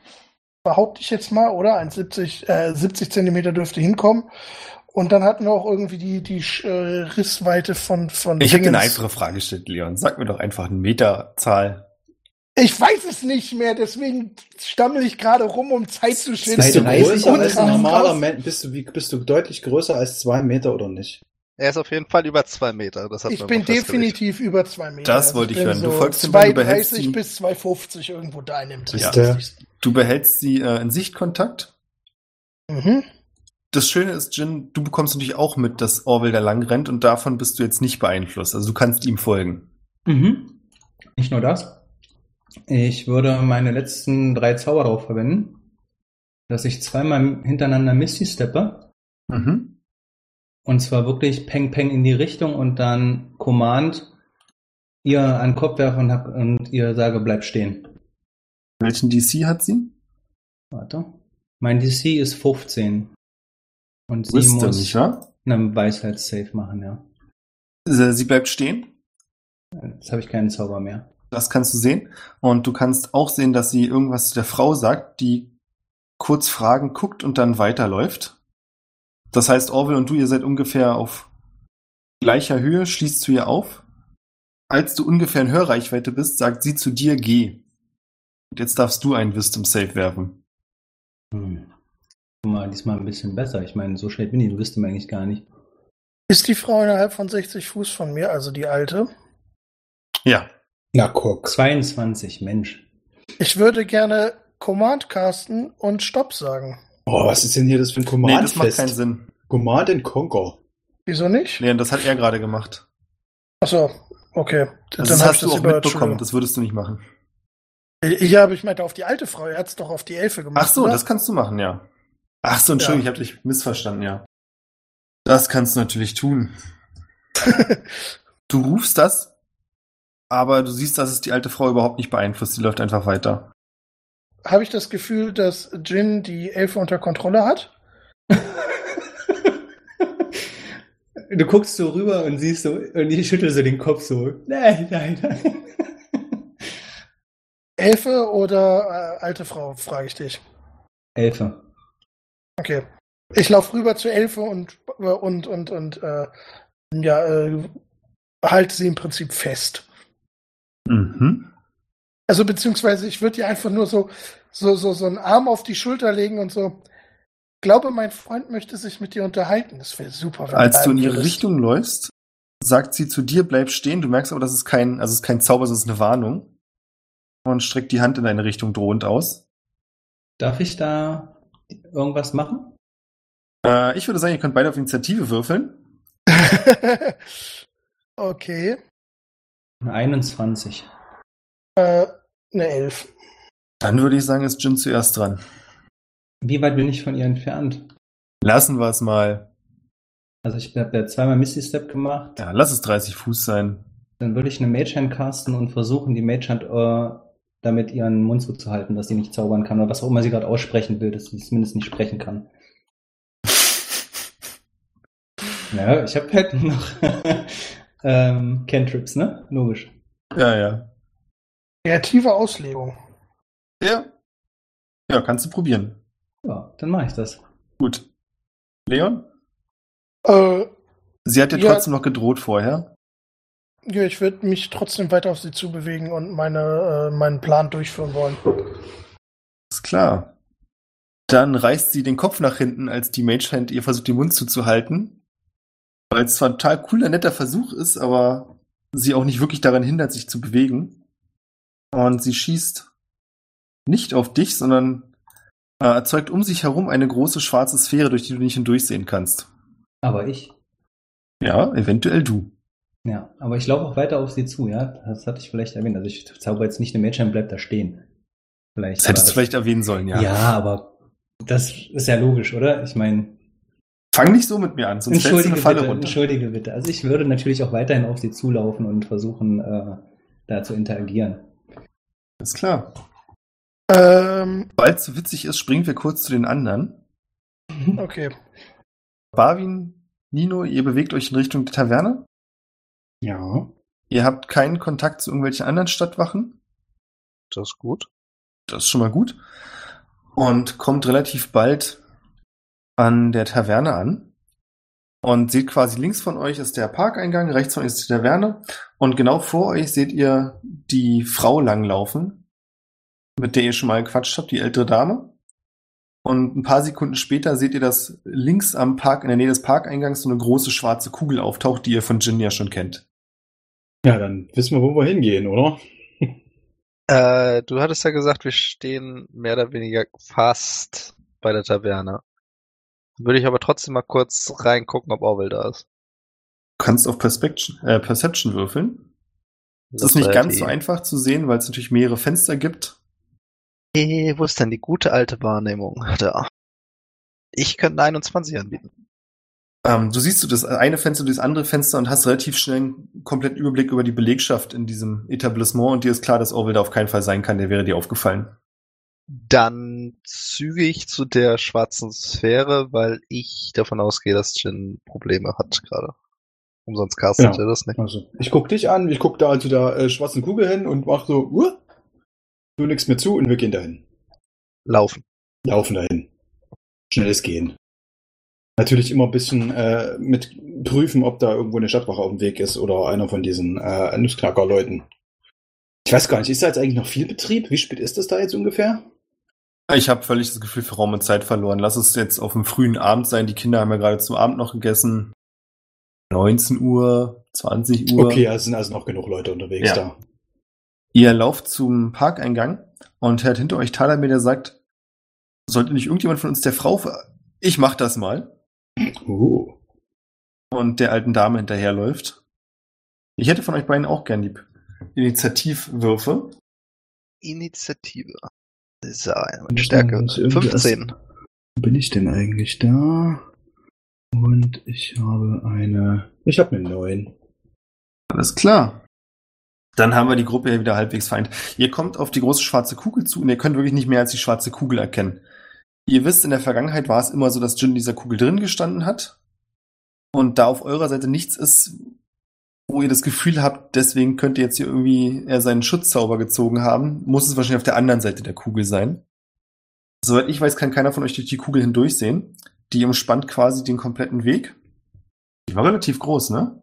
behaupte ich jetzt mal, oder? 1,70 äh, 70 Zentimeter dürfte hinkommen. Und dann hatten wir auch irgendwie die, die äh, Rissweite von, von Ich habe dir eine einfache Frage gestellt, Leon. Sag mir doch einfach eine Meterzahl. Ich weiß es nicht mehr, deswegen stammel ich gerade rum, um Zeit zu schinden. bist du 2,30 größer und als ein normaler Mensch? Bist du, bist du deutlich größer als zwei Meter oder nicht? Er ist auf jeden Fall über zwei Meter. Das hat Ich bin definitiv über zwei Meter. Also Das wollte ich bin hören. Du So folgst dem Ball, du behältst 2,30 ihn. bis 2,50 irgendwo da in dem Dreh. Du? Behältst sie äh, in Sichtkontakt. Mhm. Das Schöne ist, Jin, du bekommst natürlich auch mit, dass Orwell da lang rennt und davon bist du jetzt nicht beeinflusst. Also du kannst ihm folgen. Mhm. Nicht nur das. Ich würde meine letzten drei Zauber darauf verwenden, dass ich zweimal hintereinander Misty steppe. Mhm. Und zwar wirklich Peng Peng in die Richtung und dann Command ihr an den Kopf werfe und, und ihr sage, bleib stehen. Welchen DC hat sie? Warte. Mein DC ist 15. Und sie Wisdom, muss nicht wahr? einen Weisheitssave machen, ja. Sie sie bleibt stehen. Jetzt habe ich keinen Zauber mehr. Das kannst du sehen. Und du kannst auch sehen, dass sie irgendwas zu der Frau sagt, die kurz Fragen guckt und dann weiterläuft. Das heißt, Orwell und du, ihr seid ungefähr auf gleicher Höhe, schließt zu ihr auf. Als du ungefähr in Hörreichweite bist, sagt sie zu dir, geh. Und jetzt darfst du einen Wisdom Save werfen. Hm. Guck Mal diesmal ein bisschen besser. Ich meine, so schnell bin ich, du wüsste mir eigentlich gar nicht. Ist die Frau innerhalb von 60 Fuß von mir, also die alte? Ja. Na, guck. 22, Mensch. Ich würde gerne Command casten und Stopp sagen. Oh, was ist denn hier das für ein Nee, Command? das macht keinen Sinn. Command and Conquer. Wieso nicht? Nee, das hat er gerade gemacht. Achso, okay. Das hab hast du auch mitbekommen. Das würdest du nicht machen. Ja, aber ich meinte auf die alte Frau. Er hat es doch auf die Elfe gemacht. Ach so, oder? das kannst du machen, ja. Ach so, Entschuldigung, Ja. ich habe dich missverstanden, ja. Das kannst du natürlich tun. Du rufst das, aber du siehst, dass es die alte Frau überhaupt nicht beeinflusst. Sie läuft einfach weiter. Habe ich das Gefühl, dass Jin die Elfe unter Kontrolle hat? Du guckst so rüber und siehst so, und ich schüttel so den Kopf so. Nein, nein, nein. Elfe oder äh, alte Frau, frage ich dich. Elfe. Okay. Ich laufe rüber zur Elfe und und und und äh, ja, äh, halte sie im Prinzip fest. Mhm. Also beziehungsweise ich würde ihr einfach nur so so so so einen Arm auf die Schulter legen und so. Glaube, mein Freund möchte sich mit dir unterhalten. Das wäre super. wenn Als du in ihre. Richtung läufst, sagt sie zu dir, bleib stehen. Du merkst aber, das ist kein, also es ist kein Zauber, es ist eine Warnung. Und streckt die Hand in deine Richtung drohend aus. Darf ich da irgendwas machen? Äh, ich würde sagen, ihr könnt beide auf Initiative würfeln. okay. 21. Äh, eine Elf. Dann würde ich sagen, ist Jin zuerst dran. Wie weit bin ich von ihr entfernt? Lassen wir es mal. Also ich habe ja zweimal Misty Step gemacht. Ja, lass es 30 Fuß sein. Dann würde ich eine Mage Hand casten und versuchen, die Mage Hand äh, damit ihren Mund zuzuhalten, dass sie nicht zaubern kann oder was auch immer sie gerade aussprechen will, dass sie zumindest nicht sprechen kann. Ja, ich habe halt noch ähm, Cantrips, ne? Logisch. Ja, ja. Kreative Auslegung. Ja. Ja, kannst du probieren. Ja, dann mache ich das. Gut. Leon? Äh, Sie hat dir Ja. trotzdem noch gedroht vorher. Ja, ich würde mich trotzdem weiter auf sie zubewegen und meine, äh, meinen Plan durchführen wollen. Ist klar. Dann reißt sie den Kopf nach hinten, als die Magehand ihr versucht, den Mund zuzuhalten. Weil es zwar ein total cooler, netter Versuch ist, aber sie auch nicht wirklich daran hindert, sich zu bewegen. Und sie schießt nicht auf dich, sondern äh, erzeugt um sich herum eine große schwarze Sphäre, durch die du nicht hindurchsehen kannst. Aber ich. Ja, eventuell du. Ja, aber ich laufe auch weiter auf sie zu, ja. Das hatte ich vielleicht erwähnt. Also ich zauber jetzt nicht eine Mädchen, bleibt da stehen. Vielleicht. Das hättest du vielleicht erwähnen sollen, ja. Ja. aber das ist ja logisch, oder? Ich meine, Fang nicht so mit mir an, sonst fällst du entschuldige eine Falle bitte, runter. entschuldige bitte. Also ich würde natürlich auch weiterhin auf sie zulaufen und versuchen, äh, da zu interagieren. Ist klar. Ähm, Weil es so witzig ist, springen wir kurz zu den anderen. okay. Barwin, Nino, ihr bewegt euch in Richtung der Taverne. Ja. Ihr habt keinen Kontakt zu irgendwelchen anderen Stadtwachen. Das ist gut. Das ist schon mal gut. Und kommt relativ bald an der Taverne an. Und seht quasi links von euch ist der Parkeingang, rechts von euch ist die Taverne. Und genau vor euch seht ihr die Frau langlaufen, mit der ihr schon mal gequatscht habt, die ältere Dame. Und ein paar Sekunden später seht ihr, dass links am Park, in der Nähe des Parkeingangs, so eine große schwarze Kugel auftaucht, die ihr von Jin ja schon kennt. Ja, dann wissen wir, wo wir hingehen, oder? Äh, du hattest ja gesagt, wir stehen mehr oder weniger fast bei der Taverne. Würde ich aber trotzdem mal kurz reingucken, ob Orwell da ist. Du kannst auf Perception, äh, Perception würfeln. Das ist nicht ganz die- so einfach zu sehen, weil es natürlich mehrere Fenster gibt. Hey, wo ist denn die gute alte Wahrnehmung? Da. Ich könnte eine 21 anbieten. Ähm, du siehst du das eine Fenster, du das andere Fenster und hast relativ schnell einen kompletten Überblick über die Belegschaft in diesem Etablissement und dir ist klar, dass Orwell da auf keinen Fall sein kann, der wäre dir aufgefallen. Dann züge ich zu der schwarzen Sphäre, weil ich davon ausgehe, dass Jin Probleme hat gerade. Umsonst castet Ja. er das nicht. Also, ich guck dich an, ich guck da zu der äh, schwarzen Kugel hin und mach so, uh, du nix mir zu und wir gehen dahin. Laufen. Laufen dahin. Schnelles Gehen. Natürlich immer ein bisschen äh, mit prüfen, ob da irgendwo eine Stadtwache auf dem Weg ist oder einer von diesen äh, Nussknacker-Leuten. Ich weiß gar nicht, ist da jetzt eigentlich noch viel Betrieb? Wie spät ist das da jetzt ungefähr? Ich habe völlig das Gefühl für Raum und Zeit verloren. Lass es jetzt auf dem frühen Abend sein. Die Kinder haben ja gerade zum Abend noch gegessen. 19 Uhr, 20 Uhr. Okay, es sind also noch genug Leute unterwegs Ja. da. Ihr lauft zum Parkeingang und hört hinter euch Talamir, der sagt, sollte nicht irgendjemand von uns der Frau... ver- Ich mach das mal. Uh. Und der alten Dame hinterherläuft. Ich hätte von euch beiden auch gern die Initiativwürfe. Initiative. So, meine Muss Stärke. irgendwie 15. Wo bin ich denn eigentlich da? Und ich habe eine. Ich habe eine 9. Alles klar. Dann haben wir die Gruppe ja wieder halbwegs vereint. Ihr kommt auf die große schwarze Kugel zu und ihr könnt wirklich nicht mehr als die schwarze Kugel erkennen. Ihr wisst, in der Vergangenheit war es immer so, dass Jin in dieser Kugel drin gestanden hat. Und da auf eurer Seite nichts ist, wo ihr das Gefühl habt, deswegen könnte jetzt hier irgendwie er seinen Schutzzauber gezogen haben, muss es wahrscheinlich auf der anderen Seite der Kugel sein. Soweit ich weiß, kann keiner von euch durch die Kugel hindurchsehen. Die umspannt quasi den kompletten Weg. Die war relativ groß, ne?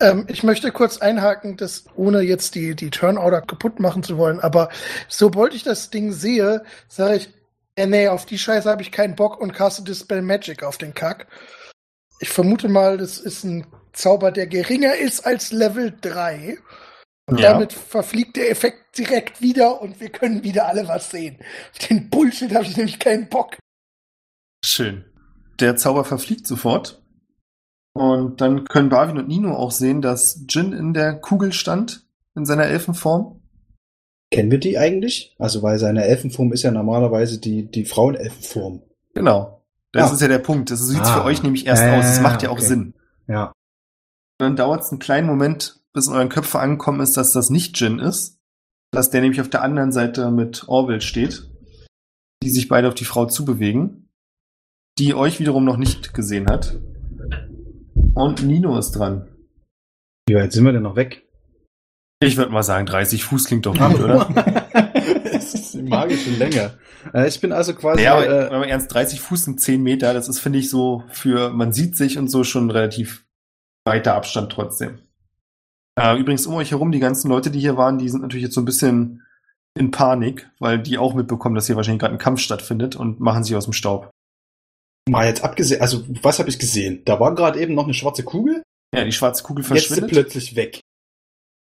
Ähm, ich möchte kurz einhaken, dass, ohne jetzt die, die Turnorder kaputt machen zu wollen, aber sobald ich das Ding sehe, sage ich, äh, nee, auf die Scheiße habe ich keinen Bock und caste Dispel Magic auf den Kack. Ich vermute mal, das ist ein Zauber, der geringer ist als Level 3. Und Ja. damit verfliegt der Effekt direkt wieder und wir können wieder alle was sehen. Auf den Bullshit habe ich nämlich keinen Bock. Schön. Der Zauber verfliegt sofort. Und dann können Barwin und Nino auch sehen, dass Jin in der Kugel stand, in seiner Elfenform. Kennen wir die eigentlich? Also, weil seine Elfenform ist ja normalerweise die, die Frauenelfenform. Genau. Das Ah. ist ja der Punkt. Das sieht Ah. für euch nämlich erst Äh, aus. Das macht ja auch okay. Sinn. Ja. Dann dauert es einen kleinen Moment, bis in euren Köpfen angekommen ist, dass das nicht Jin ist. dass der nämlich auf der anderen Seite mit Orwell steht, die sich beide auf die Frau zubewegen, die euch wiederum noch nicht gesehen hat. Und Nino ist dran. Wie weit sind wir denn noch weg? Ich würde mal sagen, 30 Fuß klingt doch gut, oder? Es ist die magische Länge. Äh, Ich bin also quasi. Ja, aber, äh, aber ernst, 30 Fuß sind 10 Meter. Das ist, finde ich, so für, man sieht sich und so schon relativ weiter Abstand trotzdem. Äh, übrigens um euch herum, die ganzen Leute, die hier waren, die sind natürlich jetzt so ein bisschen in Panik, weil die auch mitbekommen, dass hier wahrscheinlich gerade ein Kampf stattfindet und machen sich aus dem Staub. mal jetzt abgesehen, also was habe ich gesehen? Da war gerade eben noch eine schwarze Kugel, Ja, die schwarze Kugel jetzt ist sie verschwindet. plötzlich weg.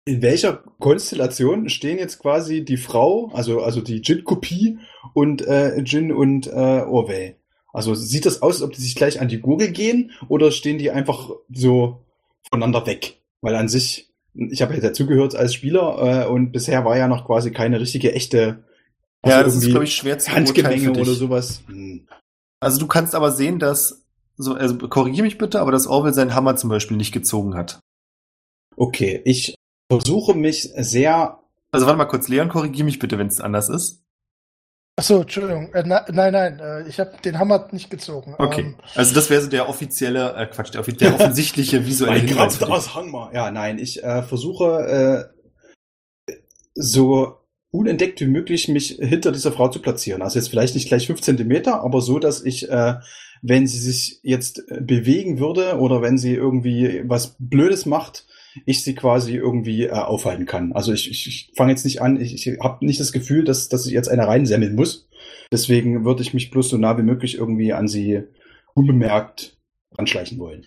In welcher Konstellation stehen jetzt quasi die Frau, also, also die Jin-Kopie und äh, Jin und äh, Orwell? Also sieht das aus, als ob die sich gleich an die Gurgel gehen oder stehen die einfach so voneinander weg? Weil an sich, ich habe ja dazugehört als Spieler äh, und bisher war ja noch quasi keine richtige echte ja, also das ist, glaube ich, schwer zu Handgemenge oder sowas. Hm. Also du kannst aber sehen, dass, so, also korrigiere mich bitte, aber dass Orwell seinen Hammer zum Beispiel nicht gezogen hat. Okay, ich versuche mich sehr. Also warte mal kurz, Leon, korrigiere mich bitte, wenn es anders ist. Achso, Entschuldigung. Äh, na, nein, nein, äh, ich habe den Hammer nicht gezogen. Okay. Ähm, Also das wäre so der offizielle, äh, Quatsch, der, der offensichtliche visuelle Mein Hinweis. Aus Hangma. Ja, nein, ich äh, versuche äh, so unentdeckt wie möglich mich hinter dieser Frau zu platzieren. Also jetzt vielleicht nicht gleich fünf Zentimeter, aber so, dass ich, äh, wenn sie sich jetzt bewegen würde oder wenn sie irgendwie was Blödes macht, ich sie quasi irgendwie äh, aufhalten kann. Also ich, ich, ich fange jetzt nicht an, ich, ich habe nicht das Gefühl, dass, dass ich jetzt eine reinsemmeln muss. Deswegen würde ich mich bloß so nah wie möglich irgendwie an sie unbemerkt anschleichen wollen.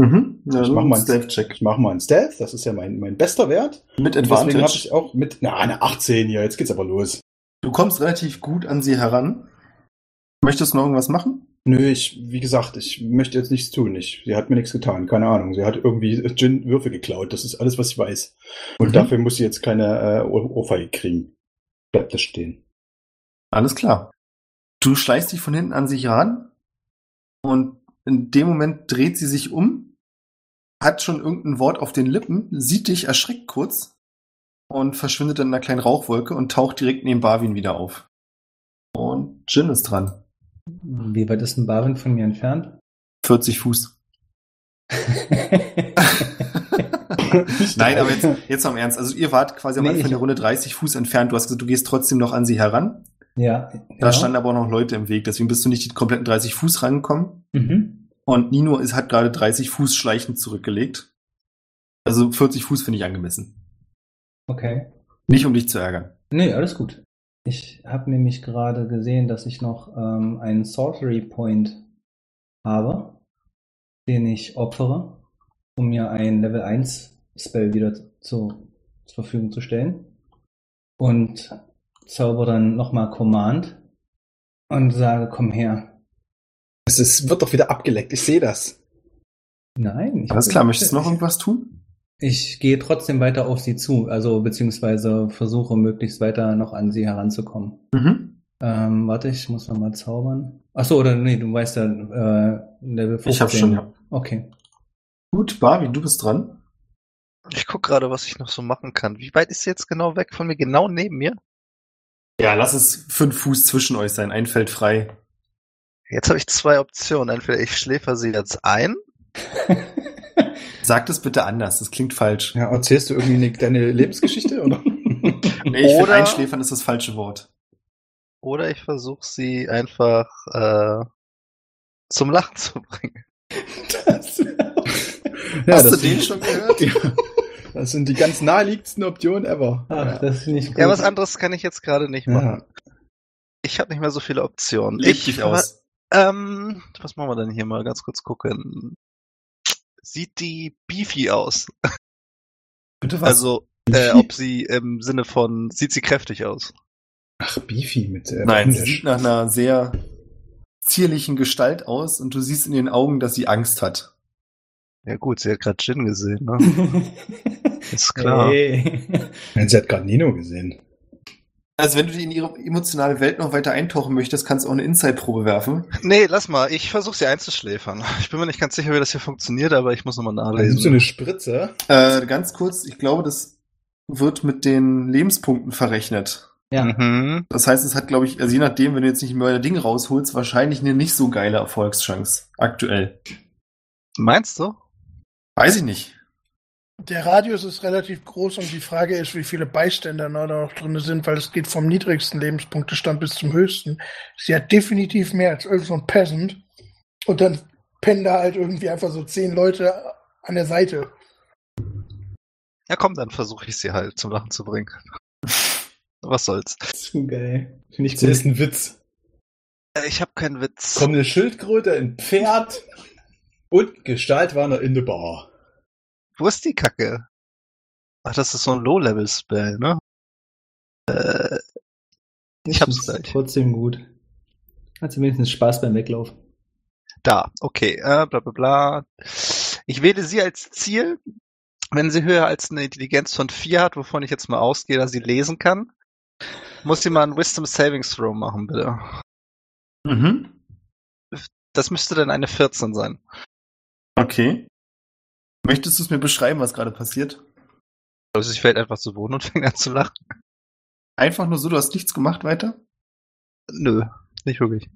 Mhm. Ja, Ich so mach ein mal einen Stealth-Check. Ich mache mal einen Stealth, das ist ja mein, mein bester Wert. Mit Und deswegen habe Advantage. ich auch mit, na, eine 18 hier, jetzt geht's aber los. Du kommst relativ gut an sie heran. Möchtest du noch irgendwas machen? Nö, ich, wie gesagt, ich möchte jetzt nichts tun. Ich, sie hat mir nichts getan, keine Ahnung. Sie hat irgendwie Jin Würfel geklaut, das ist alles, was ich weiß. Und Mhm. dafür muss sie jetzt keine äh, Ohr- Ohrfeige kriegen. Bleibt das stehen. Alles klar. Du schleichst dich von hinten an sich ran und in dem Moment dreht sie sich um, hat schon irgendein Wort auf den Lippen, sieht dich, erschreckt kurz und verschwindet dann in einer kleinen Rauchwolke und taucht direkt neben Barwin wieder auf. Und Jin ist dran. Wie weit ist ein Barwin von mir entfernt? 40 Fuß. Nein, aber jetzt, jetzt mal im Ernst. Also ihr wart quasi am Nee, Anfang der Runde 30 Fuß entfernt. Du hast gesagt, du gehst trotzdem noch an sie heran. ja. Da genau. standen aber auch noch Leute im Weg. Deswegen bist du nicht die kompletten 30 Fuß rangekommen. Mhm. Und Nino ist, hat gerade 30 Fuß schleichend zurückgelegt. Also 40 Fuß finde ich angemessen. Okay. Nicht um dich zu ärgern. Nee, alles gut. Ich habe nämlich gerade gesehen, dass ich noch ähm, einen Sorcery Point habe, den ich opfere, um mir ein Level 1 Spell wieder zu, zur Verfügung zu stellen. Und zauber dann nochmal Command und sage, komm her. Es ist, wird doch wieder abgeleckt, ich sehe das. Nein. ich Alles klar, möchtest du noch irgendwas tun? Ich gehe trotzdem weiter auf sie zu, also beziehungsweise versuche möglichst weiter noch an sie heranzukommen. Mhm. Ähm, warte, ich muss noch mal zaubern. Ach so, oder nee, du weißt ja, äh, Level 15. Ich hab's schon, ja. Okay. Gut, Barbie, du bist dran. Ich guck gerade, was ich noch so machen kann. Wie weit ist sie jetzt genau weg von mir? Genau neben mir? Ja, lass es fünf Fuß zwischen euch sein. Ein Feld frei. Jetzt habe ich zwei Optionen. Entweder ich schläfer sie jetzt ein. Sag das bitte anders. Das klingt falsch. Ja, erzählst du irgendwie eine, deine Lebensgeschichte, oder? Nee, ich finde Oder- einschläfern ist das falsche Wort. Oder ich versuche sie einfach äh, zum Lachen zu bringen. Das, ja, Hast du das den sind- schon gehört? Ja, das sind die ganz naheliegendsten Optionen ever. Ach, das finde ich gut. Ja, was anderes kann ich jetzt gerade nicht machen. Ja. Ich habe nicht mehr so viele Optionen. Leb ich dich aus. Ähm, was machen wir denn hier mal ganz kurz gucken? Sieht die beefy aus? Bitte Also, äh, ob sie im Sinne von, sieht sie kräftig aus? Ach, Beefy mit äh, Nein, sie sieht nach einer sehr zierlichen Gestalt aus und du siehst in ihren Augen, dass sie Angst hat. Ja gut, sie hat gerade Jin gesehen, ne? Ist klar. Hey. Nein, sie hat gerade Nino gesehen. Also wenn du in ihre emotionale Welt noch weiter eintauchen möchtest, kannst du auch eine Inside-Probe werfen. Nee, lass mal. Ich versuche sie einzuschläfern. Ich bin mir nicht ganz sicher, wie das hier funktioniert, aber ich muss nochmal Da nimmst du nachlesen. eine Spritze. Äh, ganz kurz, ich glaube, das wird mit den Lebenspunkten verrechnet. Ja. Mhm. Das heißt, es hat, glaube ich, also je nachdem, wenn du jetzt nicht mehr Ding rausholst, wahrscheinlich eine nicht so geile Erfolgschance aktuell. Meinst du? Weiß ich nicht. Der Radius ist relativ groß und die Frage ist, wie viele Beiständer da noch drin sind, weil es geht vom niedrigsten Lebenspunktestand bis zum höchsten. Sie hat definitiv mehr als irgend so ein Peasant. Und dann pennen da halt irgendwie einfach so zehn Leute an der Seite. Ja, komm, dann versuche ich sie halt zum Lachen zu bringen. Was soll's? Zu geil. Finde ich Das gut. ist ein Witz. Äh, Ich habe keinen Witz. Kommt eine Schildkröte, ein Pferd und Gestaltwarner in der Bar. Wo ist die Kacke? Ach, das ist so ein Low-Level-Spell, ne? Äh, ich hab's Ist gleich. Trotzdem gut. Hat wenigstens Spaß beim Weglaufen. Da, okay, äh, bla bla bla. Ich wähle sie als Ziel. Wenn sie höher als eine Intelligenz von 4 hat, wovon ich jetzt mal ausgehe, dass sie lesen kann, muss sie mal einen Wisdom Savings Throw machen, bitte. Mhm. Das müsste dann eine 14 sein. Okay. Möchtest du es mir beschreiben, was gerade passiert? Also sie fällt einfach zu Boden und fängt an zu lachen. Einfach nur so, du hast nichts gemacht weiter? Nö, nicht wirklich.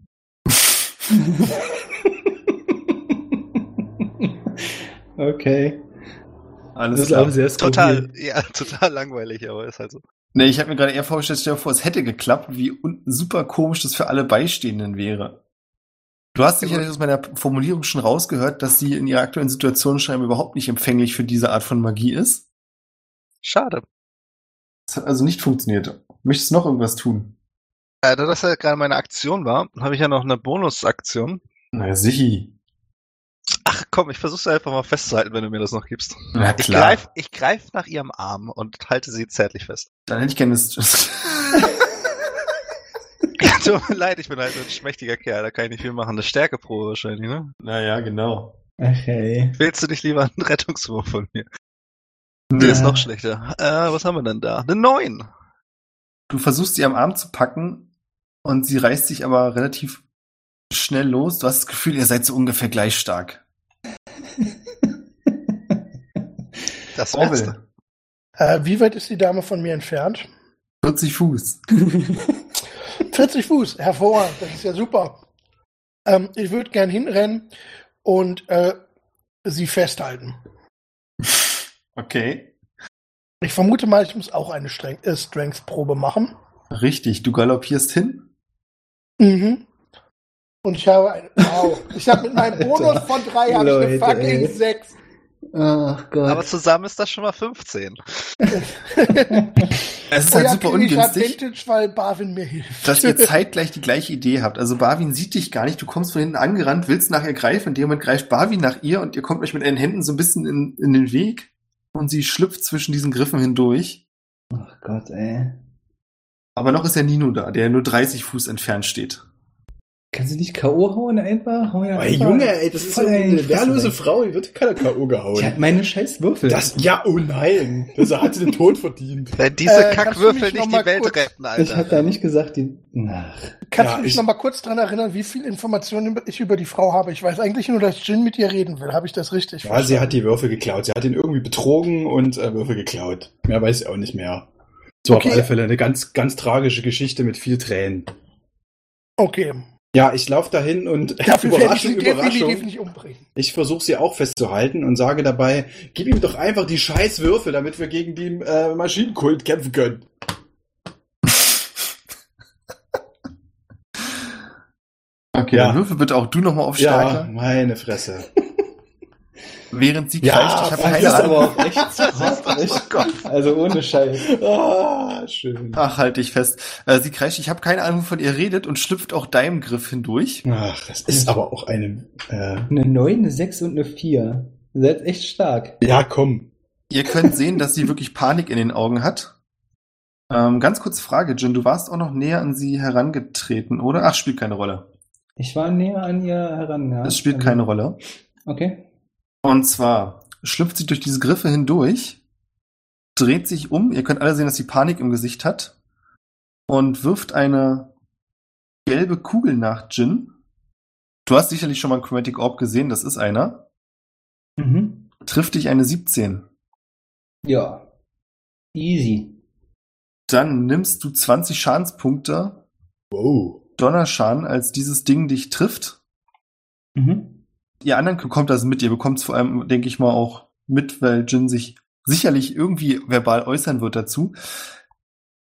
okay. Alles Das ist klar. sehr Total, skurril. ja, total langweilig, aber ist halt so. Nee, ich habe mir gerade eher vorgestellt, stell dir vor, es hätte geklappt, wie super komisch das für alle Beistehenden wäre. Du hast sicherlich aus meiner Formulierung schon rausgehört, dass sie in ihrer aktuellen Situation scheinbar überhaupt nicht empfänglich für diese Art von Magie ist. Schade. Das hat also nicht funktioniert. Möchtest du noch irgendwas tun? Äh, da das ja gerade meine Aktion war, habe ich ja noch eine Bonusaktion. Na sichi. Ach komm, ich versuch's einfach mal festzuhalten, wenn du mir das noch gibst. Na Ich klar. ich greif nach ihrem Arm und halte sie zärtlich fest. Dann hätte ich gerne das. Ja, tut mir leid, ich bin halt ein schmächtiger Kerl, da kann ich nicht viel machen. Eine Stärkeprobe wahrscheinlich, ne? naja, genau. Okay. Willst du nicht lieber einen Rettungswurf von mir? Nee, ist Ja. noch schlechter. Äh, was haben wir denn da? Eine 9. Du versuchst sie am Arm zu packen und sie reißt sich aber relativ schnell los. Du hast das Gefühl, ihr seid so ungefähr gleich stark. Das. Orwell, Äh, wie weit ist die Dame von mir entfernt? 40 Fuß. 40 Fuß, hervorragend, das ist ja super. Ähm, ich würde gern hinrennen und äh, sie festhalten. Okay. Ich vermute mal, ich muss auch eine Streng äh, Strength-Probe machen. Richtig, du galoppierst hin. Mhm. Und ich habe eine. Wow. Ich habe mit meinem Bonus von drei habe ich eine fucking ey. sechs. Ach Gott. Aber zusammen ist das schon mal 15. Es ist Oh halt ja, super krieg ich ungünstig, Advantage, weil Barwin mir hilft. dass ihr zeitgleich die gleiche Idee habt. Also Barwin sieht dich gar nicht, du kommst von hinten angerannt, willst nach ihr greifen, in dem Moment greift Barwin nach ihr und ihr kommt euch mit euren Händen so ein bisschen in, in den Weg und sie schlüpft zwischen diesen Griffen hindurch. Ach Gott, ey. Aber noch ist ja Nino da, der nur 30 Fuß entfernt steht. Kannst du nicht K.O. hauen einfach? Hau ja Ey, einfach Junge, ey, das ist voll eine wehrlose Frau, die wird keiner K.O. gehauen. Ich hab meine scheiß Würfel. das, ja, oh nein. Das hat sie den Tod verdient. Wenn diese Äh, Kackwürfel nicht die Welt kurz- retten, ich hab Alter. da nicht gesagt, die. Ach. Kannst Ja, du mich ich- noch mal kurz dran erinnern, wie viel Informationen ich über die Frau habe? Ich weiß eigentlich nur, dass Jin mit ihr reden will. Habe ich das richtig Ja, sie hat die Würfel geklaut. Sie hat ihn irgendwie betrogen und äh, Würfel geklaut. Mehr weiß ich auch nicht mehr. So Okay. auf alle Fälle eine ganz, ganz tragische Geschichte mit viel Tränen. Okay. Ja, ich laufe dahin und Dafür ich Überraschung, Überraschung. nicht umbringen. Ich versuche sie auch festzuhalten und sage dabei, gib ihm doch einfach die scheiß Würfel, damit wir gegen den äh, Maschinenkult kämpfen können. Okay, Ja. dann würfel bitte auch du nochmal auf Ja, Stärke. meine Fresse. Während sie Ja, kreischt, ich habe das keine ist Ahnung. aber auch echt hart, echt. Also ohne Scheiß. Ah, schön. Ach, halt dich fest. Äh, sie kreischt, ich habe keine Ahnung, wovon ihr redet und schlüpft auch deinem Griff hindurch. Ach, das ist aber auch eine. Äh, Eine 9, eine 6 und eine 4. Ihr seid echt stark. ja, komm. Ihr könnt sehen, dass sie wirklich Panik in den Augen hat. Ähm, ganz kurze Frage, Jin, du warst auch noch näher an sie herangetreten, oder? Ach, spielt keine Rolle. Ich war näher an ihr heran, ja. Es spielt Also- keine Rolle. Okay. Und zwar schlüpft sie durch diese Griffe hindurch, dreht sich um, ihr könnt alle sehen, dass sie Panik im Gesicht hat, und wirft eine gelbe Kugel nach Jin. Du hast sicherlich schon mal einen Chromatic Orb gesehen, das ist einer. Mhm. Trifft dich eine 17. Ja. Easy. Dann nimmst du 20 Schadenspunkte Wow. Donnerschaden, als dieses Ding dich trifft. Mhm. Ihr anderen bekommt das mit. Ihr bekommt es vor allem, denke ich mal, auch mit, weil Jin sich sicherlich irgendwie verbal äußern wird dazu.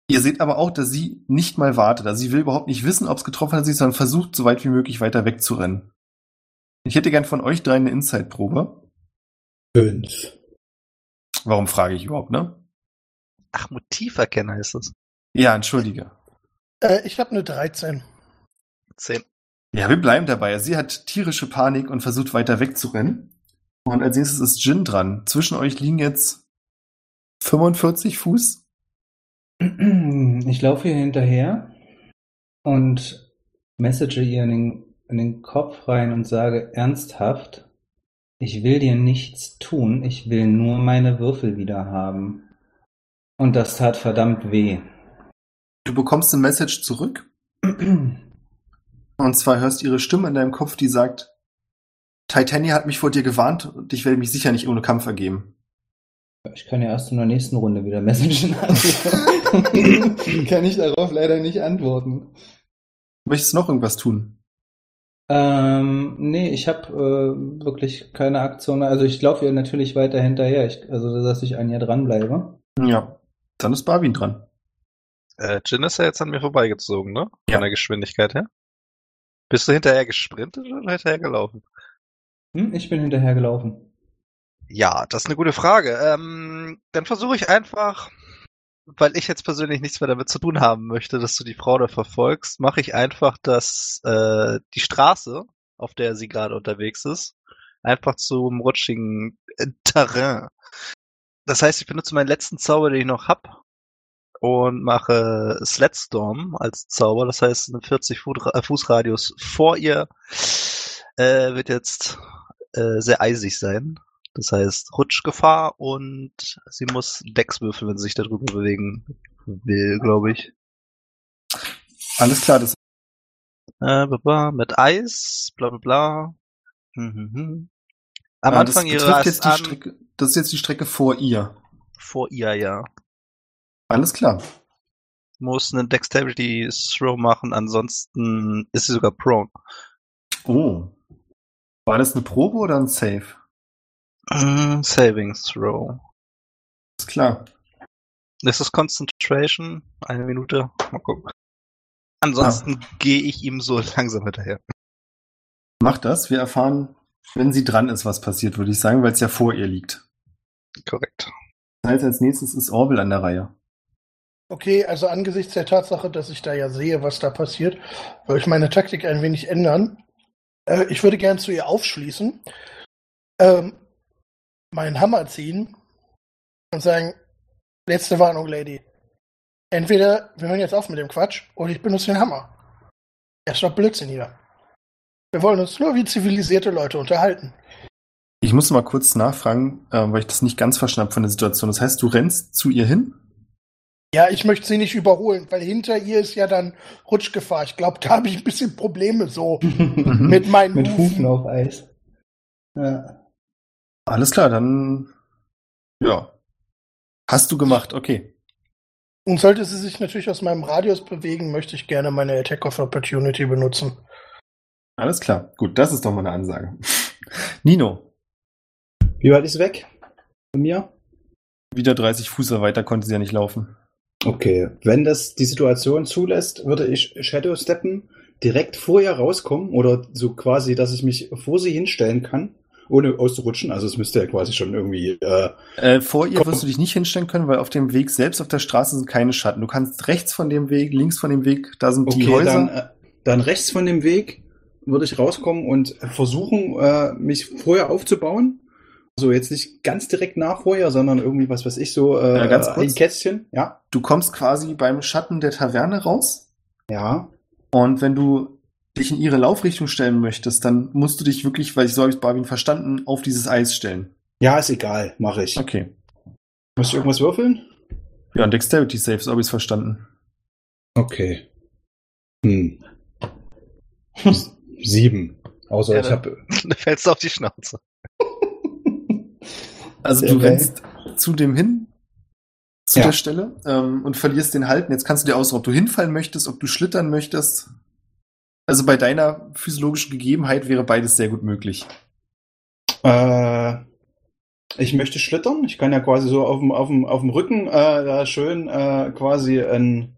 Ihr seht aber auch, dass sie nicht mal wartet. Also sie will überhaupt nicht wissen, ob es getroffen hat, sondern versucht, so weit wie möglich weiter wegzurennen. Ich hätte gern von euch drei eine Inside-Probe. Fünf. Warum frage ich überhaupt, ne? Ach, Motiv erkennen heißt es. Ja, entschuldige. Äh, ich habe eine 13. Zehn. Ja, wir bleiben dabei. Sie hat tierische Panik und versucht weiter wegzurennen. Und als nächstes ist Jin dran. Zwischen euch liegen jetzt 45 Fuß. Ich laufe ihr hinterher und message ihr in den, in den Kopf rein und sage ernsthaft, ich will dir nichts tun, ich will nur meine Würfel wieder haben. Und das tat verdammt weh. Du bekommst eine Message zurück. Und zwar hörst du ihre Stimme in deinem Kopf, die sagt, Titania hat mich vor dir gewarnt und ich werde mich sicher nicht ohne Kampf ergeben. Ich kann ja erst in der nächsten Runde wieder messagen. kann ich darauf leider nicht antworten. Möchtest du noch irgendwas tun? Ähm, nee, ich habe äh, wirklich keine Aktion. Also ich laufe ihr natürlich weiter hinterher, ich, also dass ich an ihr dranbleibe. Ja. Dann ist Barwin dran. Äh, Jin ist ja jetzt an mir vorbeigezogen, ne? Von Ja. der Geschwindigkeit her. Bist du hinterher gesprintet oder hinterher gelaufen? Hm, ich bin hinterher gelaufen. Ja, das ist eine gute Frage. Ähm, dann versuche ich einfach, weil ich jetzt persönlich nichts mehr damit zu tun haben möchte, dass du die Frau da verfolgst, mache ich einfach, dass äh, die Straße, auf der sie gerade unterwegs ist, einfach zum rutschigen äh, Terrain. Das heißt, ich benutze meinen letzten Zauber, den ich noch hab, und mache Sledstorm als Zauber. Das heißt, ein 40 Fuß äh, Fuß Radius vor ihr äh, wird jetzt äh, sehr eisig sein. Das heißt Rutschgefahr und sie muss Dex würfeln, wenn sie sich darüber bewegen will, glaube ich. Alles klar, das Äh, mit Eis, bla bla bla. Mhm, mhm. Am Ah, Anfang das ihrer jetzt die an, Strecke, das ist jetzt die Strecke vor ihr. vor ihr, ja. Alles klar. Muss einen Dexterity Throw machen, ansonsten ist sie sogar prone. Oh. War das eine Probe oder ein Save? Äh, Saving Throw. Ist klar. Das ist Concentration. Eine Minute. Mal gucken. Ansonsten gehe ich ihm so langsam hinterher. Macht das. Wir erfahren, wenn sie dran ist, was passiert, würde ich sagen, weil es ja vor ihr liegt. Korrekt. Das heißt, als nächstes ist Orwell an der Reihe. Okay, also angesichts der Tatsache, dass ich da ja sehe, was da passiert, würde ich meine Taktik ein wenig ändern. Äh, ich würde gern zu ihr aufschließen, ähm, meinen Hammer ziehen und sagen, letzte Warnung, Lady. Entweder wir hören jetzt auf mit dem Quatsch oder ich benutze den Hammer. Er ist doch Blödsinn hier. Wir wollen uns nur wie zivilisierte Leute unterhalten. Ich muss mal kurz nachfragen, äh, weil ich das nicht ganz verstanden habe von der Situation. Das heißt, du rennst zu ihr hin? Ja, ich möchte sie nicht überholen, weil hinter ihr ist ja dann Rutschgefahr. Ich glaube, da habe ich ein bisschen Probleme so mit meinen Mit Hufen. Hufen auf Eis. Ja. Alles klar, dann ja. Hast du gemacht, okay. Und sollte sie sich natürlich aus meinem Radius bewegen, möchte ich gerne meine Attack of Opportunity benutzen. Alles klar. Gut, das ist doch mal eine Ansage. Nino, Wie weit ist weg? Von mir? wieder 30 Fuß weiter konnte sie ja nicht laufen. Okay, wenn das die Situation zulässt, würde ich Shadow steppen, direkt vor ihr rauskommen oder so quasi, dass ich mich vor sie hinstellen kann, ohne auszurutschen. Also es müsste ja quasi schon irgendwie. Äh, Äh, vor ihr wirst du dich nicht hinstellen können, weil auf dem Weg selbst auf der Straße sind keine Schatten. Du kannst rechts von dem Weg, links von dem Weg, da sind die okay, Häuser. dann, äh, dann rechts von dem Weg würde ich rauskommen und versuchen, äh, mich vorher aufzubauen. Also jetzt nicht ganz direkt nach vorher, sondern irgendwie, was weiß ich, so äh, Ja, ganz ein kurz. Kästchen. Ja, Du kommst quasi beim Schatten der Taverne raus. ja. Und wenn du dich in ihre Laufrichtung stellen möchtest, dann musst du dich wirklich, weil ich so habe ich Barwin verstanden, auf dieses Eis stellen. Ja, ist egal, mache ich. Okay. Muss ich irgendwas würfeln? Ja, ein Dexterity Save, so habe ich es verstanden. Okay. Hm. Sieben. Außer Ja, ich dann- habe. Da fällst du auf die Schnauze. Also Sehr du geil. rennst zu dem hin, zu Ja. der Stelle ähm, und verlierst den Halt. Und jetzt kannst du dir aussuchen, ob du hinfallen möchtest, ob du schlittern möchtest. Also bei deiner physiologischen Gegebenheit wäre beides sehr gut möglich. Äh, ich möchte schlittern. Ich kann ja quasi so auf dem, auf dem, auf dem Rücken äh, da schön äh, quasi ein,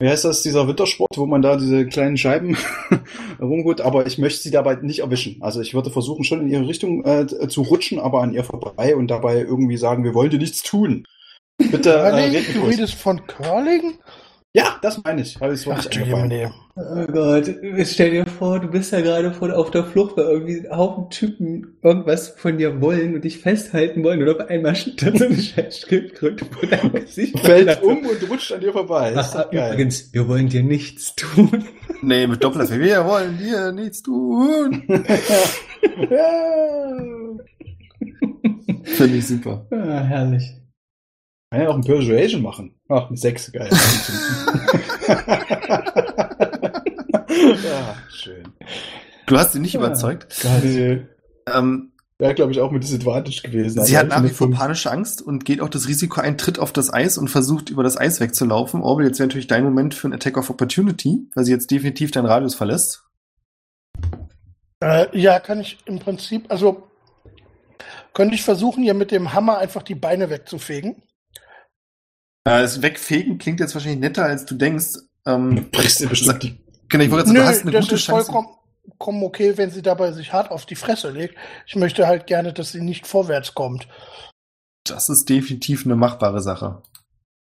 wie heißt das, dieser Wintersport, wo man da diese kleinen Scheiben rumgeht, aber ich möchte sie dabei nicht erwischen. Also ich würde versuchen, schon in ihre Richtung äh, zu rutschen, aber an ihr vorbei und dabei irgendwie sagen, wir wollen dir nichts tun. Bitte, äh, Curling? du redest von Curling? Ja, das meine ich. Habe ich so Ach. Jemine. Oh Gott, stell dir vor, du bist ja gerade von auf der Flucht, weil irgendwie ein Haufen Typen irgendwas von dir wollen und dich festhalten wollen und auf einmal steht so eine scheiß Schildkröte vor deinem Gesicht. Fällt um und rutscht an dir vorbei. Ach, übrigens, wir wollen dir nichts tun. Nee, mit Doppler. Wir wollen dir nichts tun. ja. Finde ich super. Ah, herrlich. Kann ja auch ein Persuasion machen. Ach, eine 6, geil. ja, schön. Du hast sie nicht Ja. überzeugt. Nee. Ähm, Wäre, glaube ich, auch mit Disadvantage gewesen. sie aber hat nach wie vor panische Angst und geht auch das Risiko ein, tritt auf das Eis und versucht über das Eis wegzulaufen. Orbel, jetzt wäre natürlich dein Moment für einen Attack of Opportunity, weil sie jetzt definitiv deinen Radius verlässt. Äh, ja, kann ich im Prinzip, also könnte ich versuchen, ihr mit dem Hammer einfach die Beine wegzufegen. Äh, das Wegfegen klingt jetzt wahrscheinlich netter, als du denkst. Ähm, Brichst dir bestimmt die genau, ich wollte sagen, Nö, du hast eine das gute ist Chance. vollkommen vollkommen okay, wenn sie dabei sich hart auf die Fresse legt. Ich möchte halt gerne, dass sie nicht vorwärts kommt. Das ist definitiv eine machbare Sache.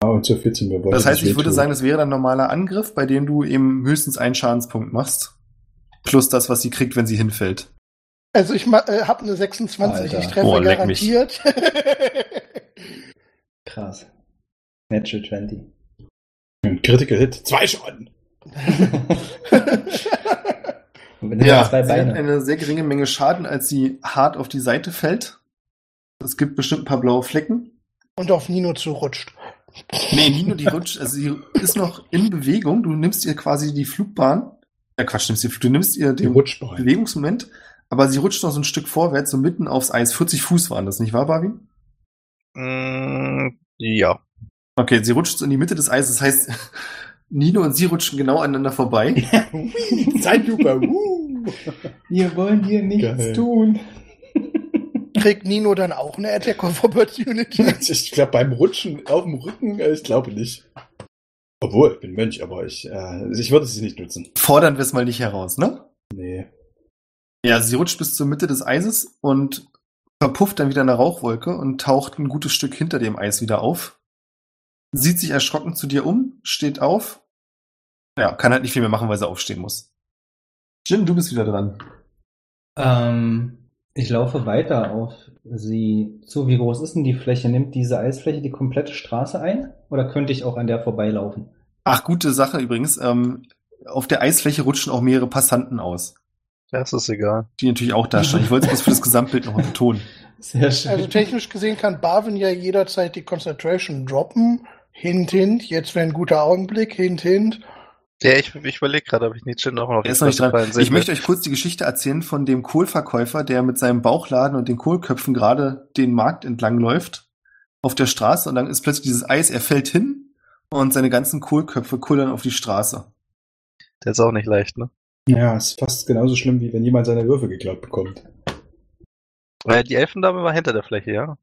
Ah, und so 14 wir wollen Das heißt, ich würde sagen, das wäre dann ein normaler Angriff, bei dem du eben höchstens einen Schadenspunkt machst. Plus das, was sie kriegt, wenn sie hinfällt. Also ich äh, habe eine 26, Alter. ich treffe Oh, garantiert. Krass. Natural 20. Ein Critical Hit. Zwei Schaden. Ja, zwei sie hat eine sehr geringe Menge Schaden, als sie hart auf die Seite fällt. Es gibt bestimmt ein paar blaue Flecken. Und auf Nino zurutscht. Nee, Nino, die rutscht, also sie ist noch in Bewegung. Du nimmst ihr quasi die Flugbahn. Ja, Quatsch, nimmst ihr, du nimmst ihr den. Bewegungsmoment, aber sie rutscht noch so ein Stück vorwärts, so mitten aufs Eis. 40 Fuß waren das, nicht wahr, Barwin? Mm, ja. Okay, sie rutscht so in die Mitte des Eises. Das heißt, Nino und sie rutschen genau aneinander vorbei. Zeitlupe. Wir wollen dir nichts Geil. tun. Kriegt Nino dann auch eine Attack of Opportunity? Ich glaube, beim Rutschen auf dem Rücken, äh, ich glaube nicht. Obwohl, ich bin Mönch, aber ich, äh, ich würde sie nicht nutzen. Fordern wir es mal nicht heraus, ne? Nee. Ja, sie rutscht bis zur Mitte des Eises und verpufft dann wieder eine Rauchwolke und taucht ein gutes Stück hinter dem Eis wieder auf. Sieht sich erschrocken zu dir um, steht auf. Ja, kann halt nicht viel mehr machen, weil sie aufstehen muss. Jin, du bist wieder dran. Ähm, ich laufe weiter auf sie zu. Wie groß ist denn die Fläche? Nimmt diese Eisfläche die komplette Straße ein? Oder könnte ich auch an der vorbeilaufen? Ach, gute Sache übrigens. Ähm, auf der Eisfläche rutschen auch mehrere Passanten aus, Das ist egal. die natürlich auch da stehen. Ich wollte es bloß für das Gesamtbild nochmal betonen. Sehr schön. Also technisch gesehen kann Barwin ja jederzeit die Concentration droppen. Hint, hint, jetzt wäre ein guter Augenblick. Hint, hint. Ja, ich, ich überlege gerade, ob ich Nietzsche noch auf Er ist noch nicht dran. Ich möchte euch kurz die Geschichte erzählen von dem Kohlverkäufer, der mit seinem Bauchladen und den Kohlköpfen gerade den Markt entlang läuft auf der Straße und dann ist plötzlich dieses Eis, er fällt hin und seine ganzen Kohlköpfe kullern auf die Straße. Der ist auch nicht leicht, ne? Ja, ist fast genauso schlimm, wie wenn jemand seine Würfel geklaut bekommt. Weil die Elfendame war hinter der Fläche, ja?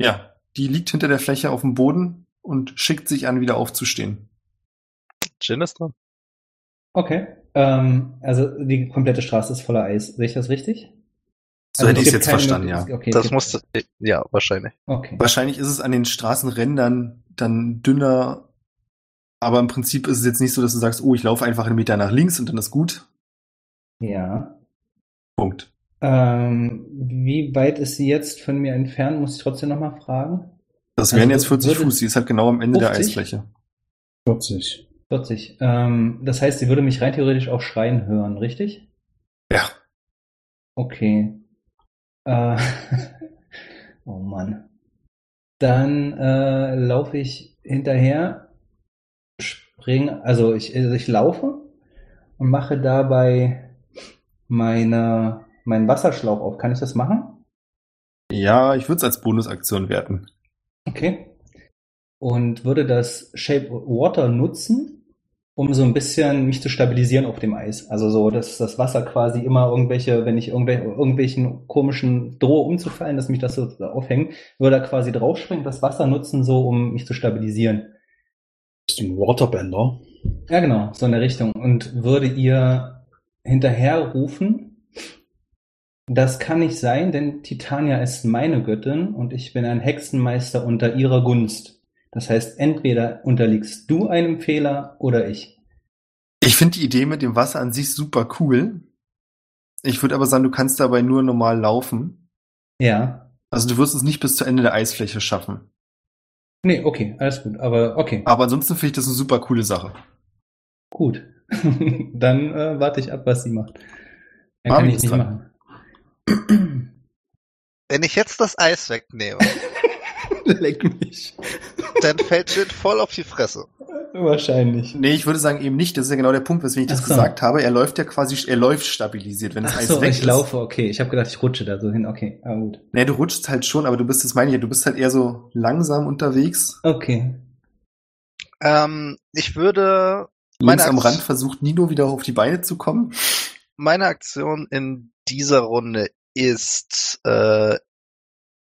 Ja, die liegt hinter der Fläche auf dem Boden und schickt sich an, wieder aufzustehen. Jin ist dran. Okay. Ähm, also die komplette Straße ist voller Eis. Sehe ich das richtig? So Also hätte ich es jetzt verstanden, ja. Okay, Das musste, ja, wahrscheinlich. Okay. Wahrscheinlich ist es an den Straßenrändern dann dünner, aber im Prinzip ist es jetzt nicht so, dass du sagst, oh, ich laufe einfach einen Meter nach links und dann ist gut. Ja. Punkt. Ähm, wie weit ist sie jetzt von mir entfernt? Muss ich trotzdem nochmal fragen? Das Also wären jetzt 40 würde- Fuß, sie ist halt genau am Ende der 50? Eisfläche. 40. 40. Ähm, das heißt, sie würde mich rein theoretisch auch schreien hören, richtig? Ja. Okay. Äh, oh Mann. Dann äh, laufe ich hinterher, spring, also ich, also ich laufe und mache dabei meine, meinen Wasserschlauch auf. Kann ich das machen? Ja, ich würde es als Bonusaktion werten. Okay. und würde das Shape Water nutzen, um so ein bisschen mich zu stabilisieren auf dem Eis. Also so, dass das Wasser quasi immer irgendwelche, wenn ich irgendwelche, irgendwelchen komischen drohe umzufallen, dass mich das so aufhängt, würde er quasi draufspringen, das Wasser nutzen, so um mich zu stabilisieren. Bist du ein Waterbender? Ja, genau, so in der Richtung. Und würde ihr hinterher rufen, das kann nicht sein, denn Titania ist meine Göttin und ich bin ein Hexenmeister unter ihrer Gunst. Das heißt, entweder unterliegst du einem Fehler oder ich. Ich finde die Idee mit dem Wasser an sich super cool. Ich würde aber sagen, du kannst dabei nur normal laufen. Ja. Also du wirst es nicht bis zu Ende der Eisfläche schaffen. Nee, okay, alles gut. Aber okay, Aber ansonsten finde ich das eine super coole Sache. gut. Dann äh, warte ich ab, was sie macht. Dann Marvin kann ich nicht machen. Wenn ich jetzt das Eis wegnehme, Leck mich. dann fällt Jin voll auf die Fresse. Wahrscheinlich. Nee, ich würde sagen eben nicht. Das ist ja genau der Punkt, weswegen ich das so. gesagt habe. Er läuft ja quasi, er läuft stabilisiert, wenn das Ach Eis so, weg ich ist. laufe, okay. Ich habe gedacht, ich rutsche da so hin. Okay, ah, gut. Nee, du rutschst halt schon, aber du bist, das meine ich ja, du bist halt eher so langsam unterwegs. Okay. Ähm, ich würde Meine Links am Rand versucht Nino wieder auf die Beine zu kommen. meine Aktion in dieser Runde ist äh,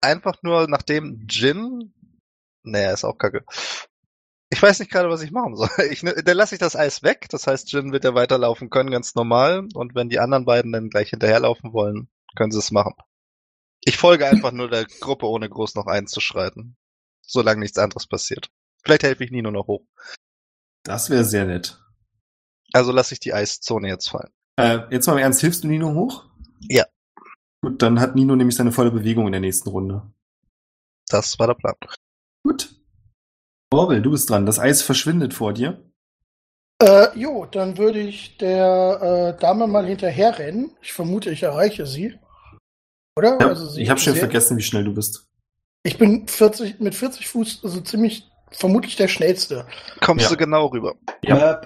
einfach nur, nachdem Jin, naja, ist auch kacke. Ich weiß nicht gerade, was ich machen soll. Ich, dann lasse ich das Eis weg. Das heißt, Jin wird ja weiterlaufen können, ganz normal. Und wenn die anderen beiden dann gleich hinterherlaufen wollen, können sie es machen. Ich folge einfach nur der Gruppe, ohne groß noch einzuschreiten. Solange nichts anderes passiert. Vielleicht helfe ich Nino noch hoch. Das wäre sehr nett. Also lasse ich die Eiszone jetzt fallen. Äh, jetzt mal im Ernst, hilfst du Nino hoch? Ja. Gut, dann hat Nino nämlich seine volle Bewegung in der nächsten Runde. Das war der Plan. Gut. Orwell, du bist dran. Das Eis verschwindet vor dir. Äh, jo, dann würde ich der äh, Dame mal hinterherrennen. Ich vermute, ich erreiche sie. Oder? Ja, Also sie- ich habe schon vergessen, wie schnell du bist. Ich bin 40, mit 40 Fuß, also ziemlich, vermutlich der schnellste. Kommst Ja. du genau rüber? Ja.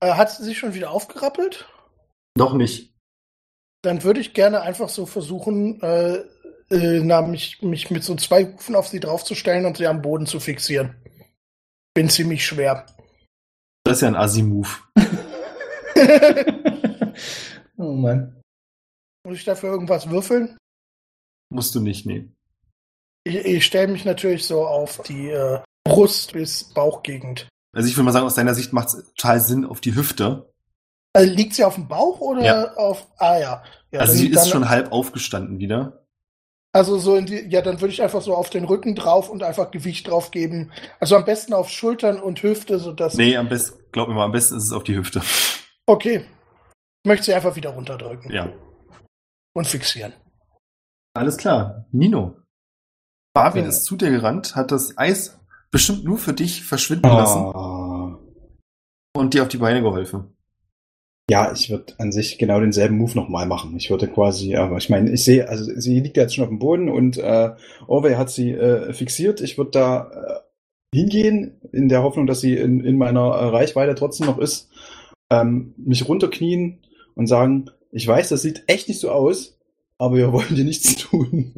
Äh, hat sie sich schon wieder aufgerappelt? Noch nicht. Dann würde ich gerne einfach so versuchen, äh, äh, na, mich, mich mit so zwei Hufen auf sie draufzustellen und sie am Boden zu fixieren. Bin ziemlich schwer. Das ist ja ein Assi-Move. oh Mann. Muss ich dafür irgendwas würfeln? Musst du nicht, nee. Ich, ich stelle mich natürlich so auf die äh, Brust bis Bauchgegend. Also ich würde mal sagen, aus deiner Sicht macht es total Sinn auf die Hüfte. Also liegt sie auf dem Bauch oder Ja. auf. Ah ja. ja also sie ist dann- schon halb aufgestanden wieder. Also so in die, ja, dann würde ich einfach so auf den Rücken drauf und einfach Gewicht drauf geben. Also am besten auf Schultern und Hüfte, sodass. Nee, am besten, glaub mir mal, am besten ist es auf die Hüfte. Okay. Ich möchte sie einfach wieder runterdrücken Ja. und fixieren. Alles klar. Nino. Barwin Ja. ist zu dir gerannt, hat das Eis bestimmt nur für dich verschwinden lassen Ah. und dir auf die Beine geholfen. Ja, ich würde an sich genau denselben Move nochmal machen. Ich würde quasi, aber ich meine, ich sehe, also sie liegt ja jetzt schon auf dem Boden und äh, Orwell hat sie äh, fixiert. Ich würde da äh, hingehen, in der Hoffnung, dass sie in, in meiner äh, Reichweite trotzdem noch ist, ähm, mich runterknien und sagen, ich weiß, das sieht echt nicht so aus, aber wir wollen dir nichts tun.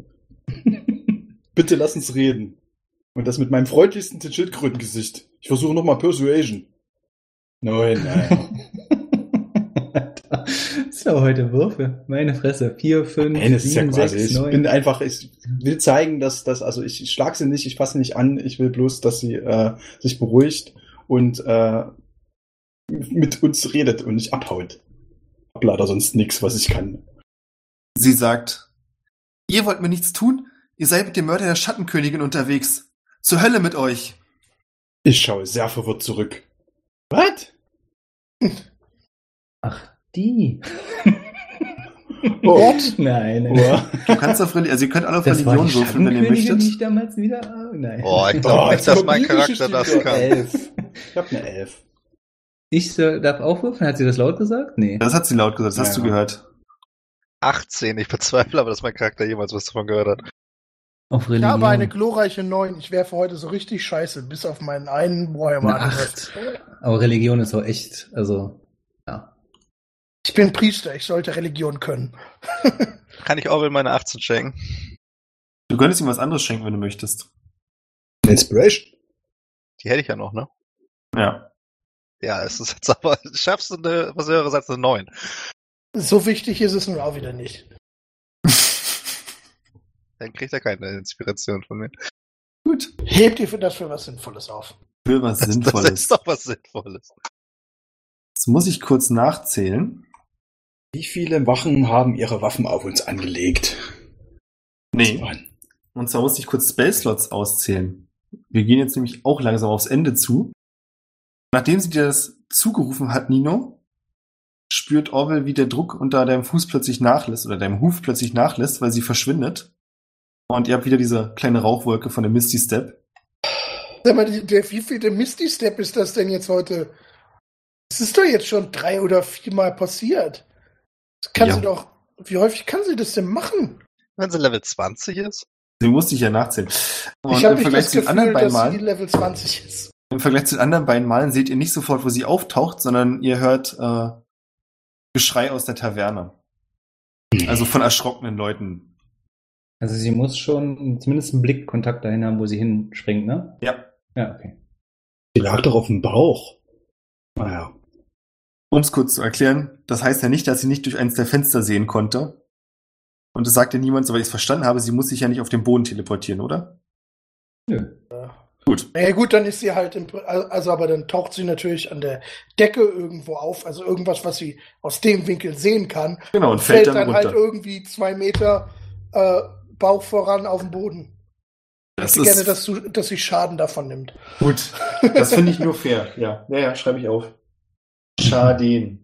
Bitte lass uns reden. Und das mit meinem freundlichsten Schildkrötengesicht. Ich versuche nochmal Persuasion. Nein, nein. Das ist aber heute Würfe. Meine Fresse. Vier, fünf, Nein, ja sieben, quasi. sechs, Ich neun. bin einfach, ich will zeigen, dass das, also ich, ich schlag sie nicht, ich fasse nicht an, ich will bloß, dass sie äh, sich beruhigt und äh, mit uns redet und nicht abhaut. Hab leider sonst nichts, was ich kann. Sie sagt, ihr wollt mir nichts tun? Ihr seid mit dem Mörder der Schattenkönigin unterwegs. Zur Hölle mit euch. Ich schaue sehr verwirrt zurück. Was? Ach, die. Oh. What? Nein, nein. Oh. Du kannst auf Religion, also ihr könnt alle auf Das Religion würfeln, wenn ihr die ich möchtet. damals wieder. Ah, nein. Oh, ich Oh, glaube nicht, jetzt dass mein Charakter das kann. Elf. Ich hab eine Elf. Ich soll, darf auch würfeln? Hat sie das laut gesagt? Nee. Das hat sie laut gesagt, das hast Ja. du gehört. 18, ich bezweifle aber, dass mein Charakter jemals was davon gehört hat. Auf Ich Religion. habe eine glorreiche 9. Ich werfe heute so richtig scheiße, bis auf meinen einen Eine Warhammer-Angriff. Acht. Aber Religion ist auch echt, also. Ich bin Priester, ich sollte Religion können. Kann ich Orwell meine 18 schenken? Du könntest ihm was anderes schenken, wenn du möchtest. Inspiration? Die hätte ich ja noch, ne? Ja. Ja, es ist jetzt aber, schaffst du eine, was höheres als eine 9. So wichtig ist es nun auch wieder nicht. Dann kriegt er keine Inspiration von mir. Gut. Hebt ihr für das für was Sinnvolles auf. Für was Das, das Sinnvolles. ist doch was Sinnvolles. Jetzt muss ich kurz nachzählen. Wie viele Wachen haben ihre Waffen auf uns angelegt? Nee. Und zwar muss ich kurz Spellslots auszählen. Wir gehen jetzt nämlich auch langsam aufs Ende zu. Nachdem sie dir das zugerufen hat, Nino, spürt Orwell, wie der Druck unter deinem Fuß plötzlich nachlässt oder deinem Huf plötzlich nachlässt, weil sie verschwindet. Und ihr habt wieder diese kleine Rauchwolke von der Misty Step. Sag mal, der, wie viel der Misty Step ist das denn jetzt heute? Das ist doch jetzt schon drei oder viermal passiert. Das kann Ja. sie doch. Wie häufig kann sie das denn machen? Wenn sie Level 20 ist? Sie musste ich ja nachzählen. Und ich habe im nicht Vergleich das zu den anderen Gefühl, beiden dass sie Malen, Level 20 ist. im Vergleich zu den anderen beiden Malen seht ihr nicht sofort, wo sie auftaucht, sondern ihr hört äh, Geschrei aus der Taverne. Also von erschrockenen Leuten. Also sie muss schon zumindest einen Blickkontakt dahin haben, wo sie hinspringt, ne? Ja. Ja, okay. Die lag doch auf dem Bauch. Naja. Um es kurz zu erklären, das heißt ja nicht, dass sie nicht durch eines der Fenster sehen konnte. Und das sagt ja niemand, soweit ich es verstanden habe, sie muss sich ja nicht auf den Boden teleportieren, oder? Nö. Gut. Naja gut, dann ist sie halt im, also aber dann taucht sie natürlich an der Decke irgendwo auf, also irgendwas, was sie aus dem Winkel sehen kann. Genau, und Und fällt, fällt dann, dann halt irgendwie zwei Meter äh, Bauch voran auf den Boden. das ich hätte gerne, dass, du, dass sie Schaden davon nimmt. gut. Das finde ich nur fair. Ja, ja, ja schreibe ich auf. Schaden.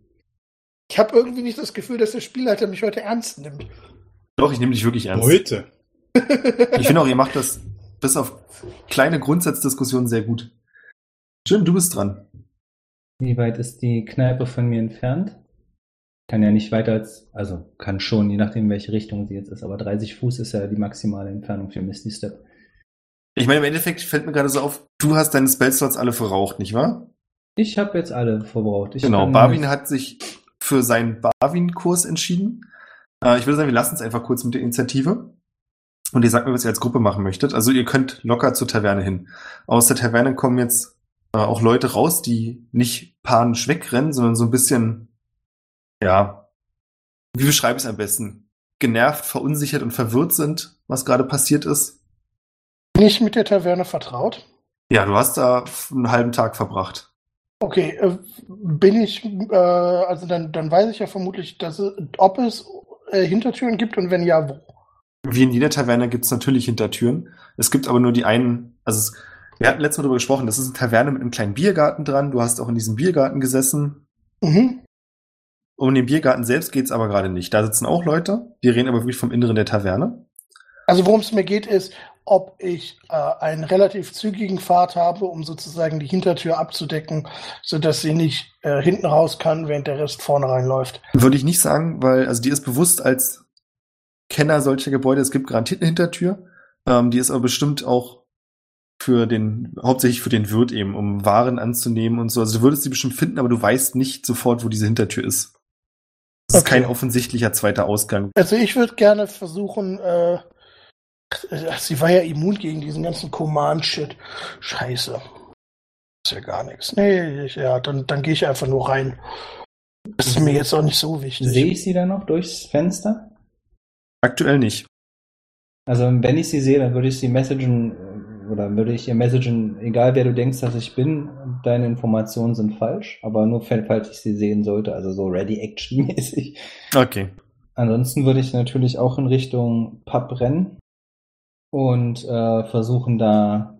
Ich habe irgendwie nicht das Gefühl, dass der Spielleiter mich heute ernst nimmt. Doch, ich nehme dich wirklich ernst. Heute. Ich finde auch, ihr macht das bis auf kleine Grundsatzdiskussionen sehr gut. Jim, du bist dran. Wie weit ist die Kneipe von mir entfernt? Kann ja nicht weiter als, also kann schon, je nachdem, welche Richtung sie jetzt ist, aber 30 Fuß ist ja die maximale Entfernung für Misty Step. Ich meine, im Endeffekt fällt mir gerade so auf, du hast deine Spellslots alle verraucht, nicht wahr? Ich habe jetzt alle verbraucht. Ich genau, Barwin hat sich für seinen Barwin-Kurs entschieden. Äh, ich würde sagen, wir lassen es einfach kurz mit der Initiative. Und ihr sagt mir, was ihr als Gruppe machen möchtet. Also ihr könnt locker zur Taverne hin. Aus der Taverne kommen jetzt äh, auch Leute raus, die nicht panisch wegrennen, sondern so ein bisschen, ja, wie beschreibe ich es am besten? Genervt, verunsichert und verwirrt sind, was gerade passiert ist. Bin ich mit der Taverne vertraut? Ja, du hast da einen halben Tag verbracht. Okay, äh, bin ich, äh, also dann, dann weiß ich ja vermutlich, dass ob es äh, Hintertüren gibt und wenn ja, wo. Wie in jeder Taverne gibt es natürlich Hintertüren. Es gibt aber nur die einen, also es, wir hatten letztes Mal darüber gesprochen, das ist eine Taverne mit einem kleinen Biergarten dran. Du hast auch in diesem Biergarten gesessen. Mhm. Um den Biergarten selbst geht's aber gerade nicht. Da sitzen auch Leute. Wir reden aber wirklich vom Inneren der Taverne. Also worum es mir geht, ist, ob ich äh, einen relativ zügigen Pfad habe, um sozusagen die Hintertür abzudecken, sodass sie nicht äh, hinten raus kann, während der Rest vorne reinläuft. Würde ich nicht sagen, weil, also die ist bewusst als Kenner solcher Gebäude, es gibt garantiert eine Hintertür. Ähm, die ist aber bestimmt auch für den, hauptsächlich für den Wirt eben, um Waren anzunehmen und so. Also du würdest sie bestimmt finden, aber du weißt nicht sofort, wo diese Hintertür ist. Das ist Okay. kein offensichtlicher zweiter Ausgang. Also ich würde gerne versuchen, äh, sie war ja immun gegen diesen ganzen Command-Shit. Scheiße. Ist ja gar nichts. Nee, ich, ja, dann, dann gehe ich einfach nur rein. Das ist mir jetzt auch nicht so wichtig. Sehe ich sie dann noch durchs Fenster? Aktuell nicht. Also wenn ich sie sehe, dann würde ich sie messagen oder würde ich ihr messagen, egal wer du denkst, dass ich bin, deine Informationen sind falsch, aber nur fa- falls ich sie sehen sollte, also so Ready-Action-mäßig. Okay. Ansonsten würde ich natürlich auch in Richtung Pub rennen und äh, versuchen da,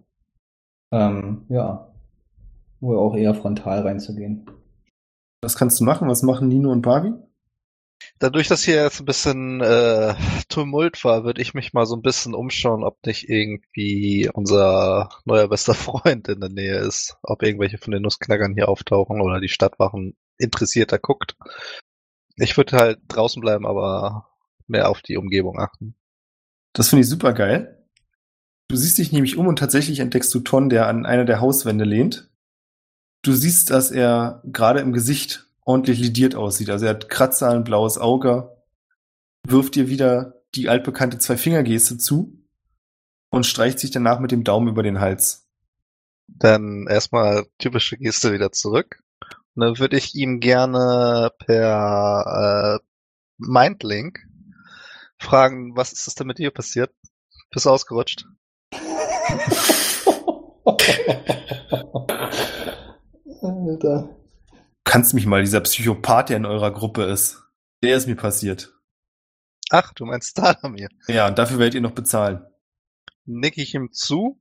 ähm, ja, wohl auch eher frontal reinzugehen. Was kannst du machen? Was machen Nino und Barbie? Dadurch, dass hier jetzt ein bisschen äh, Tumult war, würde ich mich mal so ein bisschen umschauen, ob nicht irgendwie unser neuer bester Freund in der Nähe ist. Ob irgendwelche von den Nussknackern hier auftauchen oder die Stadtwachen interessierter guckt. Ich würde halt draußen bleiben, aber mehr auf die Umgebung achten. Das finde ich super geil. Du siehst dich nämlich um und tatsächlich entdeckst du Ton, der an einer der Hauswände lehnt. Du siehst, dass er gerade im Gesicht ordentlich lidiert aussieht. Also er hat Kratzer, ein blaues Auge, wirft dir wieder die altbekannte Zwei-Finger-Geste zu und streicht sich danach mit dem Daumen über den Hals. Dann erstmal typische Geste wieder zurück. Und dann würde ich ihm gerne per äh, Mindlink fragen, was ist das denn mit dir passiert? Bist du ausgerutscht? Alter. Kannst mich mal, dieser Psychopath, der in eurer Gruppe ist. Der ist mir passiert. Ach, du meinst Stalamir. Ja, und dafür werdet ihr noch bezahlen. Nick ich ihm zu,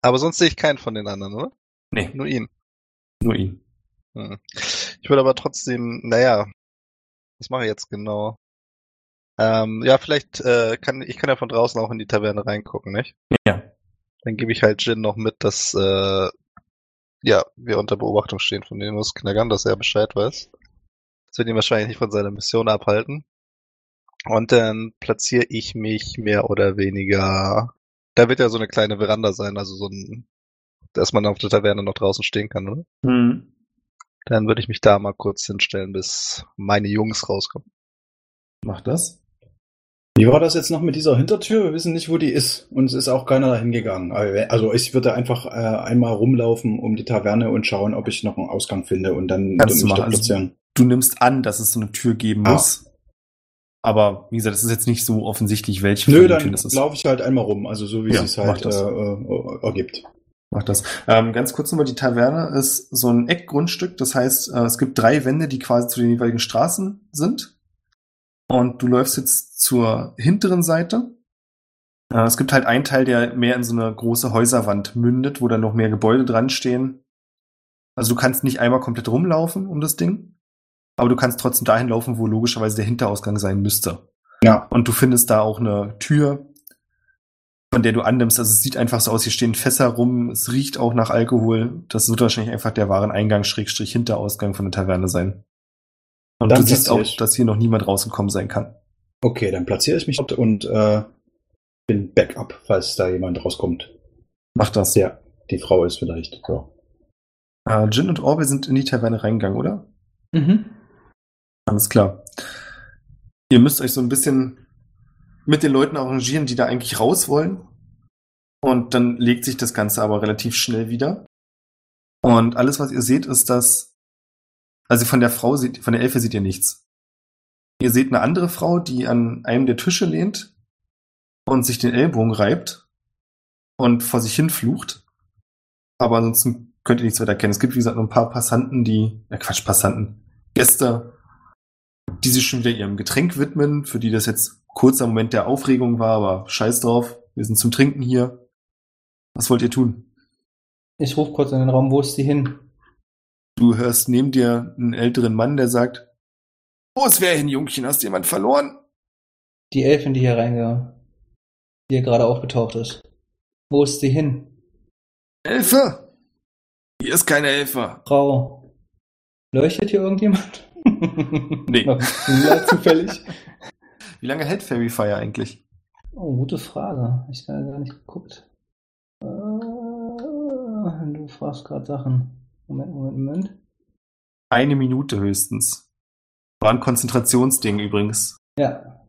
aber sonst sehe ich keinen von den anderen, oder? Nee, Nur ihn. nur ihn. Hm. Ich würde aber trotzdem, naja, was mache ich jetzt genau? Ähm, ja, vielleicht äh, kann ich kann ja von draußen auch in die Taverne reingucken, nicht? Ja. Dann gebe ich halt Jin noch mit, dass äh, ja wir unter Beobachtung stehen von den Nussknackern, dass er Bescheid weiß. Das wird ihn wahrscheinlich nicht von seiner Mission abhalten. Und dann platziere ich mich mehr oder weniger. Da wird ja so eine kleine Veranda sein, also so ein, dass man auf der Taverne noch draußen stehen kann, oder? Hm. Dann würde ich mich da mal kurz hinstellen, bis meine Jungs rauskommen. Mach das. Wie war das jetzt noch mit dieser Hintertür? Wir wissen nicht, wo die ist. Und es ist auch keiner dahin gegangen. Also ich würde einfach äh, einmal rumlaufen um die Taverne und schauen, ob ich noch einen Ausgang finde und dann Kannst du machen. Also, du nimmst an, dass es so eine Tür geben Ah. muss. Aber wie gesagt, es ist jetzt nicht so offensichtlich, welche Nö, dann laufe ich halt einmal rum, also so wie Ja, es mach halt äh, äh, ergibt. Mach das. Ähm, ganz kurz nochmal, die Taverne ist so ein Eckgrundstück. Das heißt, äh, es gibt drei Wände, die quasi zu den jeweiligen Straßen sind. Und du läufst jetzt zur hinteren Seite. Äh, es gibt halt einen Teil, der mehr in so eine große Häuserwand mündet, wo dann noch mehr Gebäude dran stehen. Also du kannst nicht einmal komplett rumlaufen um das Ding. Aber du kannst trotzdem dahin laufen, wo logischerweise der Hinterausgang sein müsste. Ja. Und du findest da auch eine Tür, von der du annimmst. Also es sieht einfach so aus, hier stehen Fässer rum, es riecht auch nach Alkohol. Das wird wahrscheinlich einfach der Wareneingang, Schrägstrich, Hinterausgang von der Taverne sein. Und Dann du siehst auch, ich. dass hier noch niemand rausgekommen sein kann. Okay, dann platziere ich mich dort und äh, bin Backup, falls da jemand rauskommt. Mach das. Ja, die Frau ist vielleicht. Ja. Äh, Jin und Orwell sind in die Taverne reingegangen, oder? Mhm. Alles klar. Ihr müsst euch so ein bisschen mit den Leuten arrangieren, die da eigentlich raus wollen. Und dann legt sich das Ganze aber relativ schnell wieder. Und alles, was ihr seht, ist, dass, also von der Frau seht, von der Elfe seht ihr nichts. Ihr seht eine andere Frau, die an einem der Tische lehnt und sich den Ellbogen reibt und vor sich hin flucht. Aber ansonsten könnt ihr nichts weiter erkennen. Es gibt, wie gesagt, noch ein paar Passanten, die, äh Quatsch, Passanten, Gäste, die sich schon wieder ihrem Getränk widmen, für die das jetzt kurzer Moment der Aufregung war, aber scheiß drauf, wir sind zum Trinken hier. Was wollt ihr tun? Ich rufe kurz in den Raum, wo ist die hin? Du hörst neben dir einen älteren Mann, der sagt, wo ist wer hin, Jungchen? Hast du jemand verloren? Die Elfin, die hier reinge... die hier gerade aufgetaucht ist. Wo ist sie hin? Elfe? Hier ist keine Elfe. Frau. Leuchtet hier irgendjemand? Nee. ja, zufällig. Wie lange hält Fairy Fire eigentlich? Oh, gute Frage. Ich habe gar nicht geguckt. Äh, du fragst gerade Sachen. Moment, Moment, Moment. Eine Minute höchstens. War ein Konzentrationsding übrigens. Ja.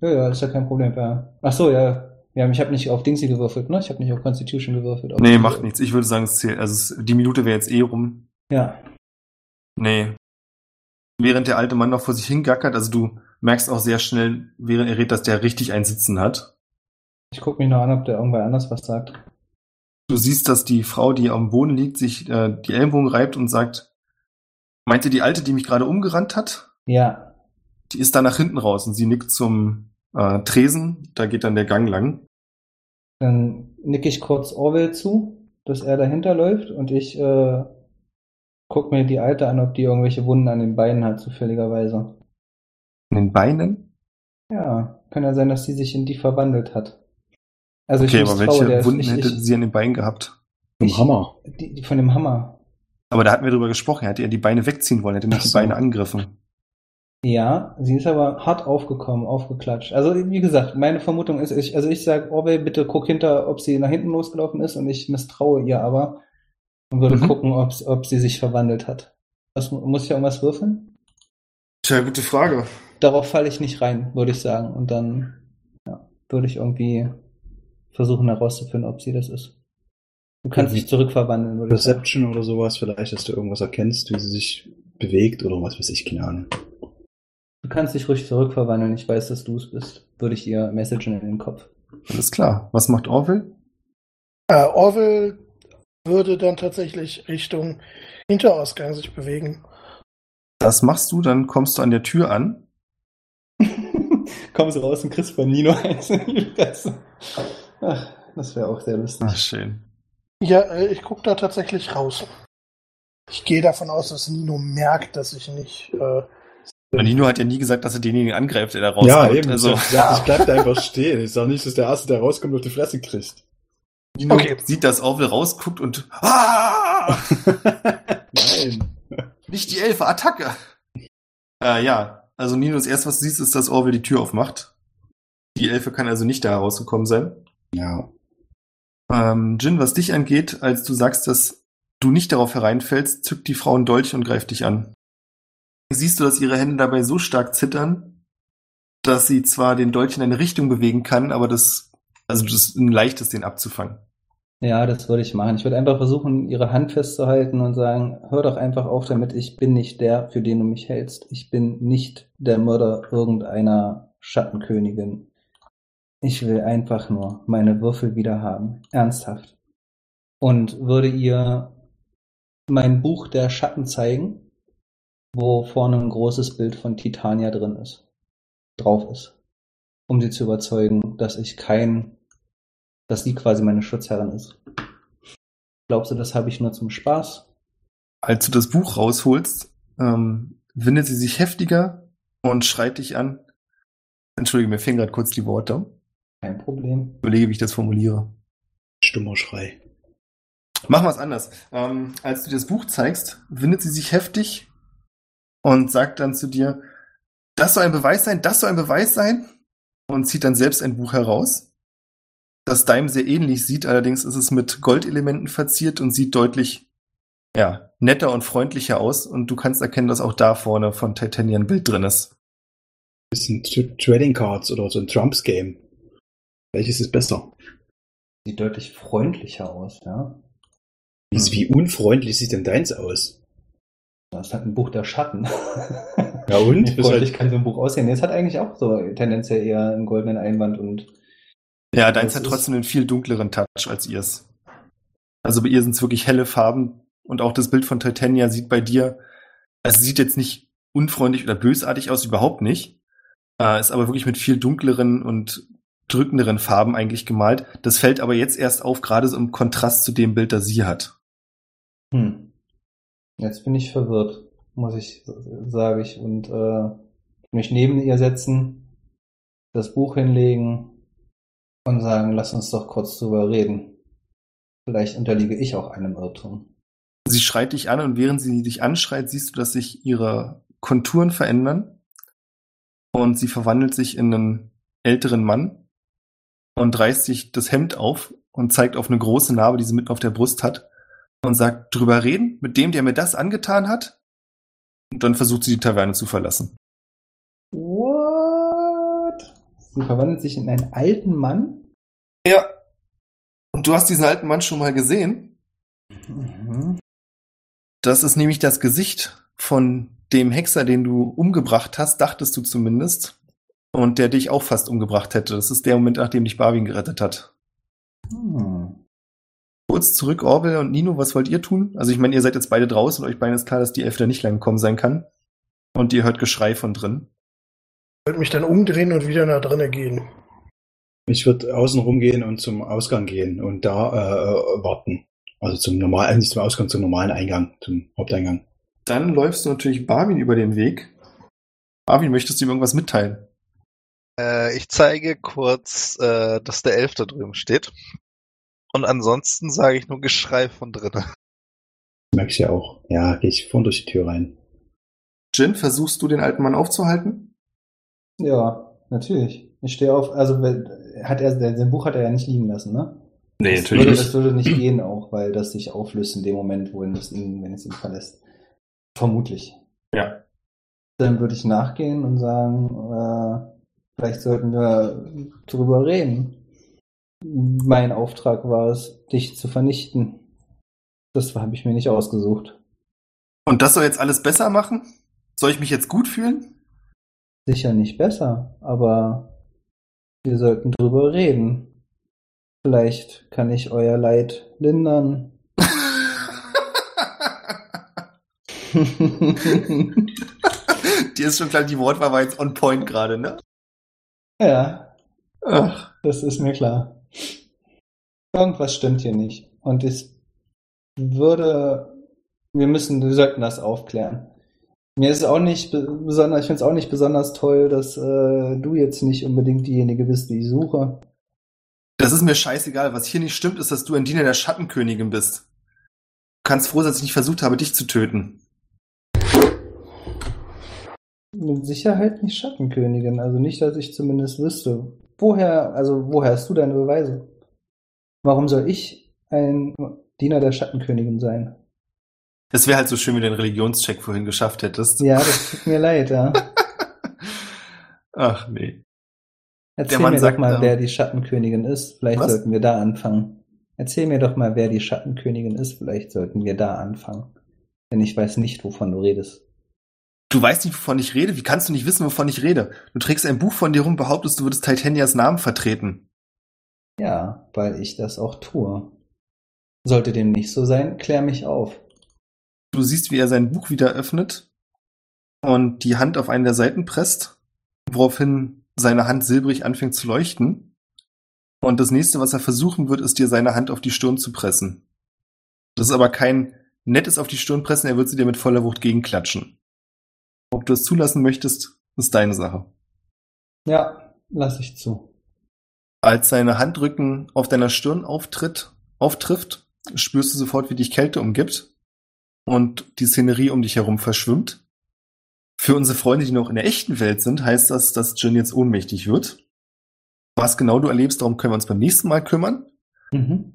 Ja, ja, ist ja kein Problem. Ja. Ach so, ja. Ja, ich habe nicht auf Dingsy gewürfelt, ne? Ich habe nicht auf Constitution gewürfelt. Auf Nee, macht nichts. Ich würde sagen, es zählt. Also die Minute wäre jetzt eh rum. Ja. Nee. Während der alte Mann noch vor sich hingackert, also du merkst auch sehr schnell, während er redet, dass der richtig ein Sitzen hat. Ich guck mich noch an, ob der irgendwer anders was sagt. Du siehst, dass die Frau, die am Boden liegt, sich äh, die Ellenbogen reibt und sagt, meinte die Alte, die mich gerade umgerannt hat? Ja. Die ist da nach hinten raus und sie nickt zum äh, Tresen. Da geht dann der Gang lang. Dann nick ich kurz Orwell zu, dass er dahinter läuft und ich äh, guck mir die Alte an, ob die irgendwelche Wunden an den Beinen hat, zufälligerweise. In den Beinen? Ja, kann ja sein, dass sie sich in die verwandelt hat. Also Okay, ich aber welche der, Wunden ich, hätte ich, sie an den Beinen gehabt? Vom Ich- Hammer. die, die von dem Hammer. Aber da hatten wir drüber gesprochen. Er hätte ja die Beine wegziehen wollen, hätte nicht Ach die so. Beine angegriffen. Ja, sie ist aber hart aufgekommen, aufgeklatscht. Also wie gesagt, meine Vermutung ist, ich, also ich sage, Orwell, bitte guck hinter, ob sie nach hinten losgelaufen ist und ich misstraue ihr aber und würde Mhm. gucken, ob, ob sie sich verwandelt hat. Was, muss ich irgendwas würfeln? Tja, gute Frage. Darauf falle ich nicht rein, würde ich sagen. Und dann ja, würde ich irgendwie versuchen herauszufinden, ob sie das ist. Du kannst dich zurückverwandeln. sagen. Perception oder sowas, vielleicht, dass du irgendwas erkennst, wie sie sich bewegt oder was weiß ich, keine Ahnung. Du kannst dich ruhig zurückverwandeln. Ich weiß, dass du es bist. Würde ich ihr messagen in den Kopf. Alles klar. Was macht Orville? Äh, Orville würde dann tatsächlich Richtung Hinterausgang sich bewegen. Das machst du, dann kommst du an der Tür an. Kommst raus und kriegst von Nino eins in die Fresse. Ach, das wäre auch sehr lustig. Ach, schön. Ja, äh, ich gucke da tatsächlich raus. Ich gehe davon aus, dass Nino merkt, dass ich nicht. Äh, Nino hat ja nie gesagt, dass er denjenigen angreift, der da rauskommt. Also, Ich, sag, ich bleib da einfach stehen. Ich sag nicht, dass der Erste, der rauskommt, auf die Fresse kriegt. Nino Okay. sieht, dass Orville rausguckt und ah! Nein. Nicht die Elfe, Attacke! Äh, ja, also Nino, das erste, was du siehst, ist, dass Orville die Tür aufmacht. Die Elfe kann also nicht da herausgekommen sein. Ja. Ähm, Jin, was dich angeht, als du sagst, dass du nicht darauf hereinfällst, zückt die Frau einen Dolch und greift dich an. Siehst du, dass ihre Hände dabei so stark zittern, dass sie zwar den Dolch in eine Richtung bewegen kann, aber das, also das ist ein leichtes, den abzufangen. Ja, das würde ich machen. Ich würde einfach versuchen, ihre Hand festzuhalten und sagen, hör doch einfach auf damit, ich bin nicht der, für den du mich hältst. Ich bin nicht der Mörder irgendeiner Schattenkönigin. Ich will einfach nur meine Würfel wieder haben. Ernsthaft. Und würde ihr mein Buch der Schatten zeigen, wo vorne ein großes Bild von Titania drin ist. Drauf ist. Um sie zu überzeugen, dass ich kein dass sie quasi meine Schutzherrin ist. Glaubst du, das habe ich nur zum Spaß? Als du das Buch rausholst, ähm, windet sie sich heftiger und schreit dich an. Entschuldige, mir fehlen gerade kurz die Worte. Kein Problem. Ich überlege, wie ich das formuliere. Stummer Schrei. Machen wir es anders. Ähm, als du dir das Buch zeigst, windet sie sich heftig und sagt dann zu dir, das soll ein Beweis sein, das soll ein Beweis sein und zieht dann selbst ein Buch heraus, das deinem sehr ähnlich sieht, allerdings ist es mit Goldelementen verziert und sieht deutlich ja, netter und freundlicher aus und du kannst erkennen, dass auch da vorne von Titania ein Bild drin ist. Bisschen T- Trading Cards oder so ein Trumps Game. Welches ist besser? Sieht deutlich freundlicher aus, ja. Wie, wie unfreundlich sieht denn deins aus? Das ist halt ein Buch der Schatten. Ja und? Wie Bist freundlich halt, kann so ein Buch aussehen? Es hat eigentlich auch so tendenziell eher einen goldenen Einband und Ja, deins hat ist- trotzdem einen viel dunkleren Touch als ihrs. Also bei ihr sind es wirklich helle Farben und auch das Bild von Titania sieht bei dir, also sieht jetzt nicht unfreundlich oder bösartig aus, überhaupt nicht. Äh, ist aber wirklich mit viel dunkleren und drückenderen Farben eigentlich gemalt. Das fällt aber jetzt erst auf, gerade so im Kontrast zu dem Bild, das sie hat. hm. Jetzt bin ich verwirrt, muss ich sage ich und äh, mich neben ihr setzen, das Buch hinlegen und sagen, lass uns doch kurz drüber reden. Vielleicht unterliege ich auch einem Irrtum. Sie schreit dich an und während sie dich anschreit, siehst du, dass sich ihre Konturen verändern und sie verwandelt sich in einen älteren Mann und reißt sich das Hemd auf und zeigt auf eine große Narbe, die sie mitten auf der Brust hat und sagt, drüber reden mit dem, der mir das angetan hat. Und dann versucht sie die Taverne zu verlassen. What? Sie verwandelt sich in einen alten Mann? Ja. Und du hast diesen alten Mann schon mal gesehen? Mhm. Das ist nämlich das Gesicht von dem Hexer, den du umgebracht hast, dachtest du zumindest. Und der dich auch fast umgebracht hätte. Das ist der Moment, nachdem dich Barwin gerettet hat. Hm. Kurz zurück, Orwell und Nino, was wollt ihr tun? Also ich meine, ihr seid jetzt beide draußen und euch beiden ist klar, dass die Elf da nicht lang gekommen sein kann. Und ihr hört Geschrei von drin. Ich würde mich dann umdrehen und wieder nach drinnen gehen. ich würde außen rumgehen und zum Ausgang gehen und da äh, warten. Also zum normalen, äh, nicht zum Ausgang, zum normalen Eingang, zum Haupteingang. Dann läufst du natürlich Barwin über den Weg. Barwin, möchtest du ihm irgendwas mitteilen? Äh, ich zeige kurz, äh, dass der Elf da drüben steht. Und ansonsten sage ich nur Geschrei von drinnen. Merk ich ja auch. Ja, gehe ich vorne durch die Tür rein. Jin, versuchst du den alten Mann aufzuhalten? Ja, natürlich. Ich stehe auf, also hat er, sein Buch hat er ja nicht liegen lassen, ne? Nee, das würde, Das würde nicht gehen auch, weil das sich auflöst in dem Moment, wohin es ihn, wenn es ihn verlässt. Vermutlich. Ja. Dann würde ich nachgehen und sagen, äh, vielleicht sollten wir drüber reden. Mein Auftrag war es, dich zu vernichten. Das habe ich mir nicht ausgesucht. Und das soll jetzt alles besser machen? Soll ich mich jetzt gut fühlen? Sicher nicht besser, aber wir sollten drüber reden. Vielleicht kann ich euer Leid lindern. Dir ist schon klar, die Wortwahl war jetzt on point gerade, ne? Ja, Ach. das ist mir klar. Irgendwas stimmt hier nicht. Und es würde, wir müssen, wir sollten das aufklären. Mir ist auch nicht be- besonders, ich finde es auch nicht besonders toll, dass äh, du jetzt nicht unbedingt diejenige bist, die ich suche. Das ist mir scheißegal. Was hier nicht stimmt, ist, dass du ein Diener der Schattenkönigin bist. Du kannst froh sein, dass ich nicht versucht habe, dich zu töten. Mit Sicherheit nicht Schattenkönigin, also nicht, dass ich zumindest wüsste. Woher, also woher hast du deine Beweise? Warum soll ich ein Diener der Schattenkönigin sein? Es wäre halt so schön, wenn du den Religionscheck vorhin geschafft hättest. Ja, das tut mir leid, ja. Ach nee. Erzähl mir doch mal, wer die Schattenkönigin ist. Vielleicht Was? sollten wir da anfangen. Erzähl mir doch mal, wer die Schattenkönigin ist. Vielleicht sollten wir da anfangen. Denn ich weiß nicht, wovon du redest. Du weißt nicht, wovon ich rede? Wie kannst du nicht wissen, wovon ich rede? Du trägst ein Buch von dir rum, behauptest, du würdest Titanias Namen vertreten. Ja, weil ich das auch tue. Sollte dem nicht so sein, klär mich auf. Du siehst, wie er sein Buch wieder öffnet und die Hand auf eine der Seiten presst, woraufhin seine Hand silbrig anfängt zu leuchten. Und das nächste, was er versuchen wird, ist dir seine Hand auf die Stirn zu pressen. Das ist aber kein nettes auf die Stirn pressen, er wird sie dir mit voller Wucht gegenklatschen. Ob du es zulassen möchtest, ist deine Sache. Ja, lass ich zu. Als seine Handrücken auf deiner Stirn auftritt, auftrifft, spürst du sofort, wie dich Kälte umgibt und die Szenerie um dich herum verschwimmt. Für unsere Freunde, die noch in der echten Welt sind, heißt das, dass Jin jetzt ohnmächtig wird. Was genau du erlebst, darum können wir uns beim nächsten Mal kümmern. Mhm.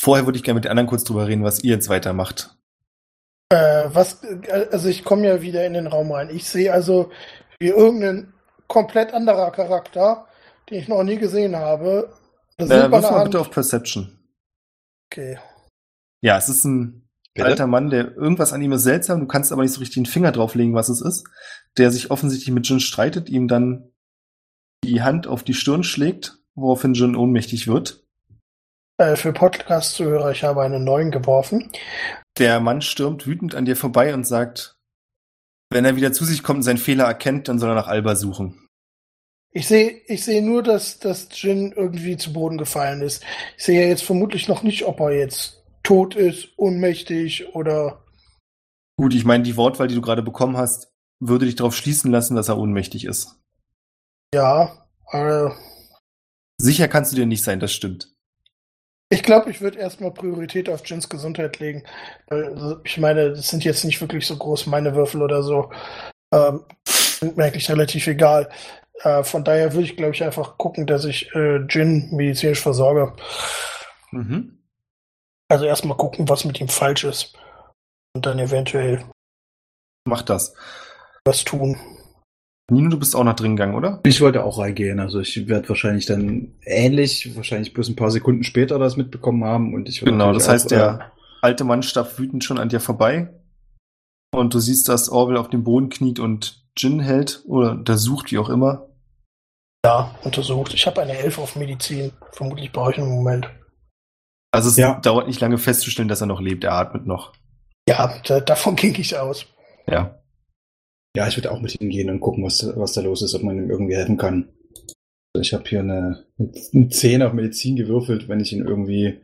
Vorher würde ich gerne mit den anderen kurz drüber reden, was ihr jetzt weitermacht. Äh, was, äh, also ich komme ja wieder in den Raum rein. Ich sehe also wie irgendein komplett anderer Charakter, den ich noch nie gesehen habe. Eine Äh, wirf mal Hand. bitte auf Perception. Okay. Ja, es ist ein Bitte? alter Mann, der irgendwas an ihm ist seltsam, du kannst aber nicht so richtig den Finger drauflegen, was es ist, der sich offensichtlich mit Jin streitet, ihm dann die Hand auf die Stirn schlägt, woraufhin Jin ohnmächtig wird. Äh, für Podcast-Zuhörer, ich habe einen neuen geworfen. Der Mann stürmt wütend an dir vorbei und sagt, wenn er wieder zu sich kommt und seinen Fehler erkennt, dann soll er nach Alba suchen. Ich sehe, ich sehe nur, dass, dass Jin irgendwie zu Boden gefallen ist. Ich sehe ja jetzt vermutlich noch nicht, ob er jetzt tot ist, ohnmächtig oder. Gut, ich meine, die Wortwahl, die du gerade bekommen hast, würde dich darauf schließen lassen, dass er ohnmächtig ist. Ja, äh, Sicher kannst du dir nicht sein, das stimmt. Ich glaube, ich würde erstmal Priorität auf Jins Gesundheit legen. Also, ich meine, das sind jetzt nicht wirklich so groß meine Würfel oder so. Ähm, sind mir eigentlich relativ egal. Äh, von daher würde ich, glaube ich, einfach gucken, dass ich äh, Jin medizinisch versorge. Mhm. Also erstmal gucken, was mit ihm falsch ist. Und dann eventuell Mach das. was tun. Nino, du bist auch noch drin gegangen, oder? Ich wollte auch reingehen, also ich werde wahrscheinlich dann ähnlich, wahrscheinlich bloß ein paar Sekunden später das mitbekommen haben und ich werde Genau, das heißt, auch, äh, der alte Mann stapft wütend schon an dir vorbei. Und du siehst, dass Orwell auf dem Boden kniet und Gin hält oder untersucht, wie auch immer. Ja, untersucht. Ich habe eine Elf auf Medizin. Vermutlich brauche ich einen Moment. Also es Ja. dauert nicht lange festzustellen, dass er noch lebt. Er atmet noch. Ja, da, davon ging ich aus. Ja. Ja, ich würde auch mit ihm gehen und gucken, was, was da los ist, ob man ihm irgendwie helfen kann. Ich habe hier eine, eine 10 auf Medizin gewürfelt, wenn ich ihn irgendwie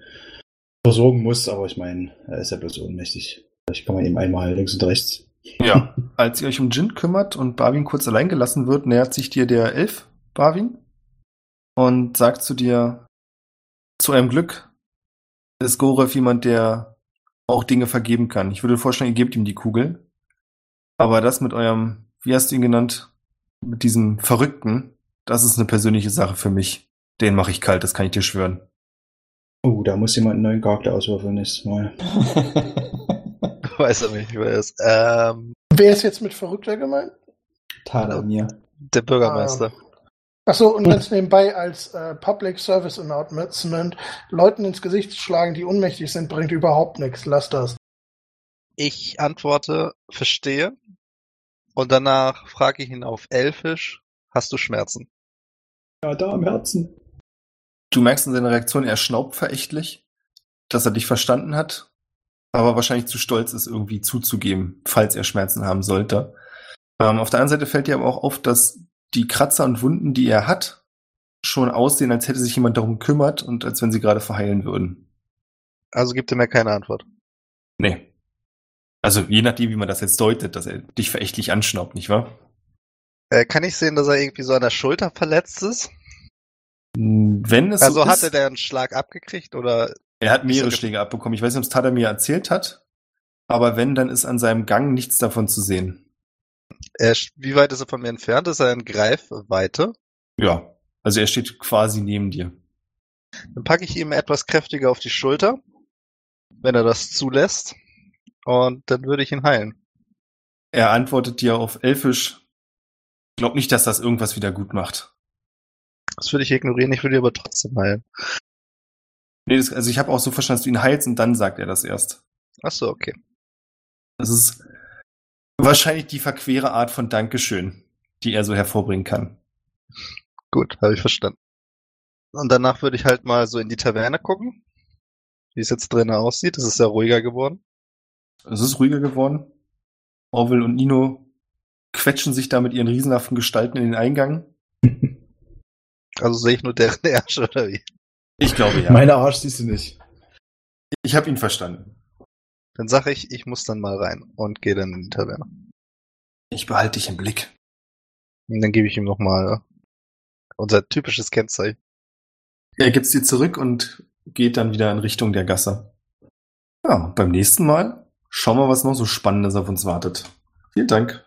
versorgen muss, aber ich meine, er ist ja bloß ohnmächtig. Vielleicht kann man ihm einmal links und rechts. Ja. Als ihr euch um Jin kümmert und Barwin kurz allein gelassen wird, nähert sich dir der Elf, Barwin, und sagt zu dir, zu eurem Glück ist Gorev jemand, der auch Dinge vergeben kann. Ich würde vorschlagen, ihr gebt ihm die Kugel. Aber das mit eurem, wie hast du ihn genannt, mit diesem Verrückten, das ist eine persönliche Sache für mich. Den mache ich kalt, das kann ich dir schwören. Oh, da muss jemand einen neuen Charakter auswürfeln nächstes Mal. Weiß er nicht, wer ist. Ähm, Wer ist jetzt mit Verrückter gemeint? Talamir. der Bürgermeister. Achso, und ganz nebenbei als äh, Public Service Announcement, Leuten ins Gesicht zu schlagen, die ohnmächtig sind, bringt überhaupt nichts. Lass das. Ich antworte, verstehe. Und danach frage ich ihn auf Elfisch, hast du Schmerzen? Ja, da am Herzen. Du merkst in seiner Reaktion, er schnaubt verächtlich, dass er dich verstanden hat, aber wahrscheinlich zu stolz ist, irgendwie zuzugeben, falls er Schmerzen haben sollte. Ähm, auf der anderen Seite fällt dir aber auch auf, dass die Kratzer und Wunden, die er hat, schon aussehen, als hätte sich jemand darum kümmert und als wenn sie gerade verheilen würden. Also gibt er mir keine Antwort. Nee. Also je nachdem, wie man das jetzt deutet, dass er dich verächtlich anschnaubt, nicht wahr? Äh, kann ich sehen, dass er irgendwie so an der Schulter verletzt ist? Wenn es Also so hatte ist, der einen Schlag abgekriegt oder er hat mehrere er- Schläge abbekommen. Ich weiß nicht, ob es Tada mir erzählt hat, aber wenn, dann ist an seinem Gang nichts davon zu sehen. er, wie weit ist er von mir entfernt? Ist er in Greifweite? Ja, also er steht quasi neben dir. Dann packe ich ihm etwas kräftiger auf die Schulter, wenn er das zulässt. Und dann würde ich ihn heilen. Er antwortet dir auf Elfisch. Glaub nicht, dass das irgendwas wieder gut macht. Das würde ich ignorieren, ich würde ihn aber trotzdem heilen. Nee, das, also ich habe auch so verstanden, dass du ihn heilst und dann sagt er das erst. Ach so, okay. Das ist wahrscheinlich die verquere Art von Dankeschön, die er so hervorbringen kann. Gut, habe ich verstanden. Und danach würde ich halt mal so in die Taverne gucken, wie es jetzt drinnen aussieht. Es ist ja ruhiger geworden. Es ist ruhiger geworden. Orwell und Nino quetschen sich da mit ihren riesenhaften Gestalten in den Eingang. Also sehe ich nur deren Ärsche oder wie? Ich glaube ja. Meine Arsch siehst du nicht. ich habe ihn verstanden. Dann sage ich, ich muss dann mal rein und gehe dann in die Taverne. Ich behalte dich im Blick. Und dann gebe ich ihm nochmal unser typisches Kennzeichen. Er gibt's dir zurück und geht dann wieder in Richtung der Gasse. Ja, beim nächsten Mal schauen wir, was noch so Spannendes auf uns wartet. Vielen Dank.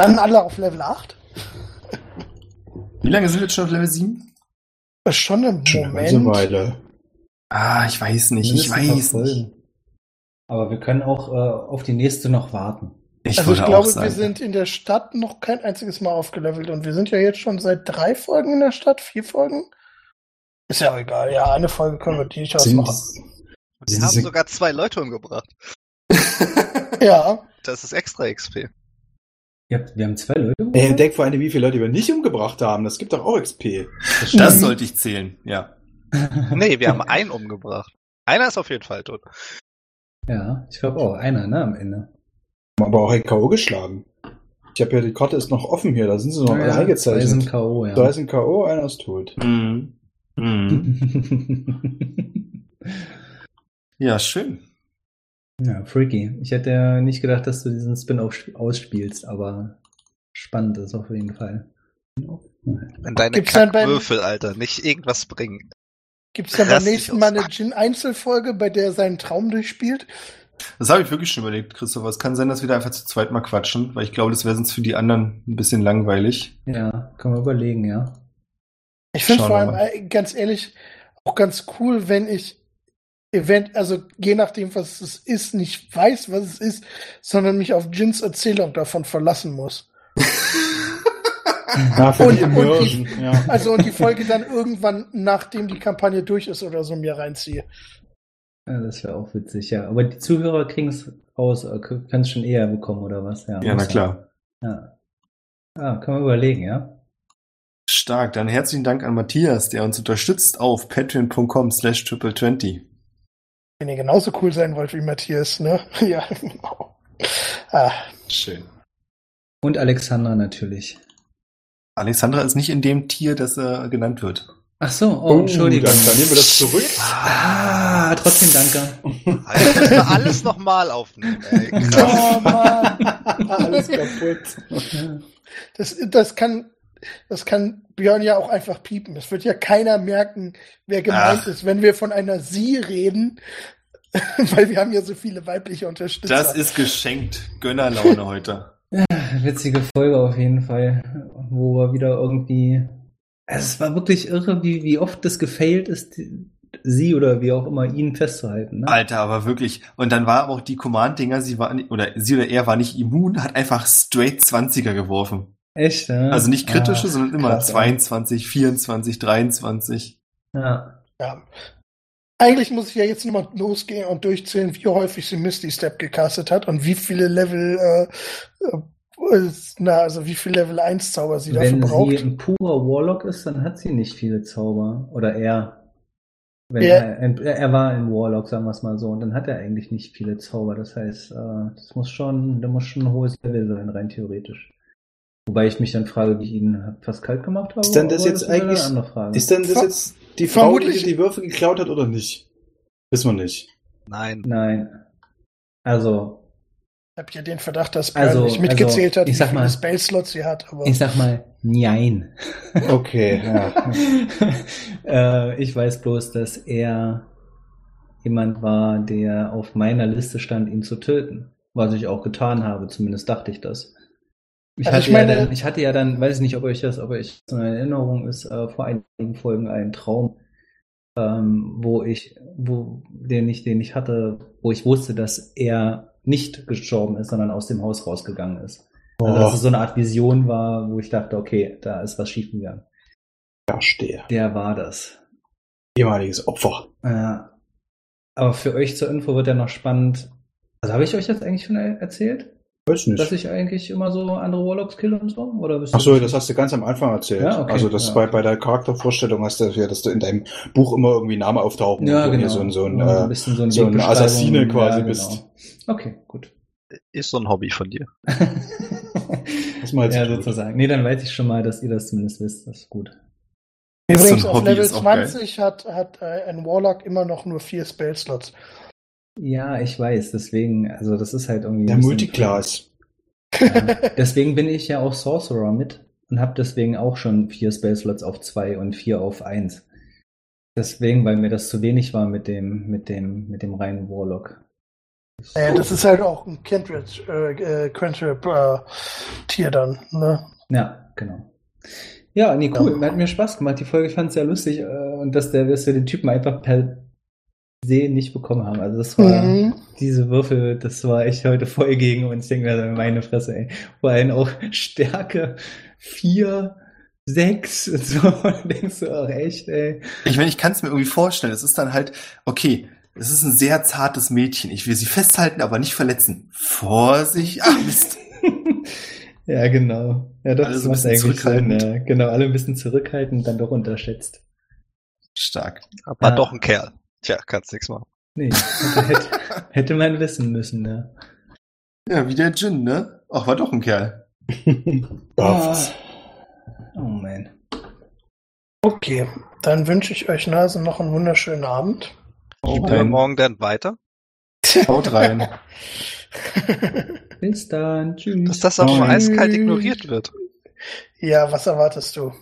Dann alle auf Level 8. Wie lange sind wir jetzt schon auf Level 7? Das ist schon ein Schon eine Moment. ganze Weile. Ah, ich weiß nicht, ich weiß nicht. Aber wir können auch äh, auf die nächste noch warten. Ich also ich glaube, wir sind in der Stadt noch kein einziges Mal aufgelevelt und wir sind ja jetzt schon seit drei Folgen in der Stadt, vier Folgen. Ist ja auch egal. Ja, eine Folge können wir durchaus Sind- machen. Wir haben sogar zwei Leute umgebracht. Ja, Das ist extra XP. Habt, wir haben zwei Leute. Ey, denk vor allem, wie viele Leute wir nicht umgebracht haben. Das gibt doch auch XP. das Mhm. sollte ich zählen, ja. Nee, wir haben einen umgebracht. Einer ist auf jeden Fall tot. Ja, ich glaube auch. Einer, ne, am Ende. Haben aber auch ein K.O. geschlagen. Ich habe ja, die Karte ist noch offen hier, da sind sie noch alle ja, zwei sind eingezeichnet. K.O., ja. Da ist ein K.O., einer ist tot. Mhm. Mhm. Ja, schön. Ja, freaky. Ich hätte nicht gedacht, dass du diesen Spin-off ausspielst, aber spannend ist auf jeden Fall. In deine Gibt's dann beim- Alter. Nicht irgendwas bringen. gibt's dann beim nächsten Mal eine Jin-Einzelfolge, bei der er seinen Traum durchspielt? Das habe ich wirklich schon überlegt, Christopher. Es kann sein, dass wir da einfach zu zweit mal quatschen, weil ich glaube, das wäre sonst für die anderen ein bisschen langweilig. Ja, können wir überlegen, ja. Ich finde vor allem, mal. äh, ganz ehrlich, auch ganz cool, wenn ich event, also je nachdem, was es ist, nicht weiß, was es ist, sondern mich auf Jins Erzählung davon verlassen muss. Ja, Und- die und Immersion, ja. Also und die Folge dann irgendwann, nachdem die Kampagne durch ist oder so, mir reinziehe. ja das wäre auch witzig, ja. Aber die Zuhörer kriegen es raus, äh, können es schon eher bekommen, oder was? Ja, muss na klar. Ja. Ah, können wir überlegen, ja. Stark. Dann herzlichen Dank an Matthias, der uns unterstützt auf patreon.com slash triple20. Wenn ihr genauso cool sein wollt wie Matthias, ne? Ja, genau. Ah, Schön. Und Alexandra natürlich. Alexandra ist nicht in dem Tier, das äh, genannt wird. Ach so, oh, Entschuldigung. Dann, dann nehmen wir das zurück. Ah, trotzdem danke. Alter, müssen wir alles nochmal aufnehmen, ey. Oh Mann. Alles kaputt. Das, das kann, das kann Björn ja auch einfach piepen. Es wird ja keiner merken, wer gemeint Ach. ist, wenn wir von einer Sie reden, weil wir haben ja so viele weibliche Unterstützer. Das ist geschenkt. Gönnerlaune heute. Witzige Folge auf jeden Fall, wo wir wieder irgendwie. Also es war wirklich irre, wie, wie oft das gefailt ist, sie oder wie auch immer ihn festzuhalten. Ne? Alter, aber wirklich. Und dann war aber auch die Command-Dinger, sie war, nicht- oder sie oder er war nicht immun, hat einfach straight 20er geworfen. Echt, ne? Also nicht kritische, Ah, sondern immer krass, ey. 22, 24, 23. Ja. Ja. Eigentlich muss ich ja jetzt nochmal losgehen und durchzählen, wie häufig sie Misty Step gecastet hat und wie viele Level, äh, äh, na, also wie viele Level 1 Zauber sie dafür Wenn braucht. sie ein purer Warlock ist, dann hat sie nicht viele Zauber. Oder er. Wenn Ja. er, er war ein Warlock, sagen wir es mal so, und dann hat er eigentlich nicht viele Zauber. Das heißt, äh, das muss schon, da muss schon ein hohes Level sein, rein theoretisch. Wobei ich mich dann frage, wie ich ihn fast kalt gemacht habe. Ist denn das jetzt wieder eigentlich- eine andere Frage. Ist denn das Ver- jetzt die Frau, die die Würfel geklaut hat oder nicht? Wissen wir nicht. Nein. Nein. Also, Ich habe ja den Verdacht, dass Björn Also- nicht mitgezählt also, hat, ich wie sag viele mal- Spell-Slots sie hat. Aber ich sag mal, nein. Okay, ja. äh, ich weiß bloß, dass er jemand war, der auf meiner Liste stand, ihn zu töten. Was ich auch getan habe, zumindest dachte ich das. Ich, Also hatte, ich meine- ja dann, ich hatte ja dann, weiß ich nicht, ob euch das, ob euch das in Erinnerung ist, äh, vor einigen Folgen einen Traum, ähm, wo ich, wo, den ich, den ich hatte, wo ich wusste, dass er nicht gestorben ist, sondern aus dem Haus rausgegangen ist. Also, dass es so eine Art Vision war, wo ich dachte, okay, da ist was schiefgegangen. Verstehe. Der war das. Ehemaliges Opfer. Ja. Aber für euch zur Info wird ja noch spannend. Also habe ich euch das eigentlich schon er- erzählt? Weiß Dass nicht. ich eigentlich immer so andere Warlocks kill und so? Oder bist Ach so, das hast du ganz am Anfang erzählt. Ja, okay. Also das Ja. bei, bei der Charaktervorstellung hast du ja, dass du in deinem Buch immer irgendwie Namen auftauchen Ja, und du genau. so ein, so ein, Ja, äh, bisschen so, ein so Wegbeschreibung. Assassine quasi ja, bist. Genau. Okay, gut. Ist so ein Hobby von dir. was mal jetzt ja, sozusagen. Nee, dann weiß ich schon mal, dass ihr das zumindest wisst. Das ist gut. Übrigens, So ein auf Hobby Level ist auch geil. 20 hat, hat äh, ein Warlock immer noch nur vier Spell-Slots. Ja, ich weiß. Deswegen, also das ist halt irgendwie. Der Multiclass. Ja. Deswegen bin ich ja auch Sorcerer mit und habe deswegen auch schon vier Spellslots auf zwei und vier auf eins. Deswegen, weil mir das zu wenig war mit dem, mit dem, mit dem reinen Warlock. Äh, das ist halt auch ein Cantrip, äh, äh, Cantrip äh, Tier dann. Ne? Ja, genau. Ja, nee, cool. Hat mir Spaß gemacht. Die Folge ich fand sehr lustig äh, und dass der, dass wir den Typen einfach per se nicht bekommen haben. Also das war Mhm. diese Würfel, das war echt heute voll gegen uns. Ich denke mir, also meine Fresse, ey. Vor allem auch Stärke vier, sechs und so. Und denkst du auch echt, ey. Ich meine, ich kann es mir irgendwie vorstellen. Es ist dann halt, okay, es ist ein sehr zartes Mädchen. Ich will sie festhalten, aber nicht verletzen. Vorsicht, Mist. Ja, genau. Ja, doch, Alle das so ein bisschen Sinn. zurückhaltend. Ja. Genau, alle ein bisschen zurückhaltend, dann doch unterschätzt. Stark. Aber Ja. doch ein Kerl. Tja, kannst nichts machen. Nee, hätte, hätte, man wissen müssen, ne? Ja, wie der Jin, ne? Ach, war doch ein Kerl. Darf's. Oh man. Okay, dann wünsche ich euch Nase noch einen wunderschönen Abend. Dein- morgen dann weiter? Haut rein. Bis dann. Tschüss. Dass das auch mal eiskalt ignoriert wird. ja, was erwartest du?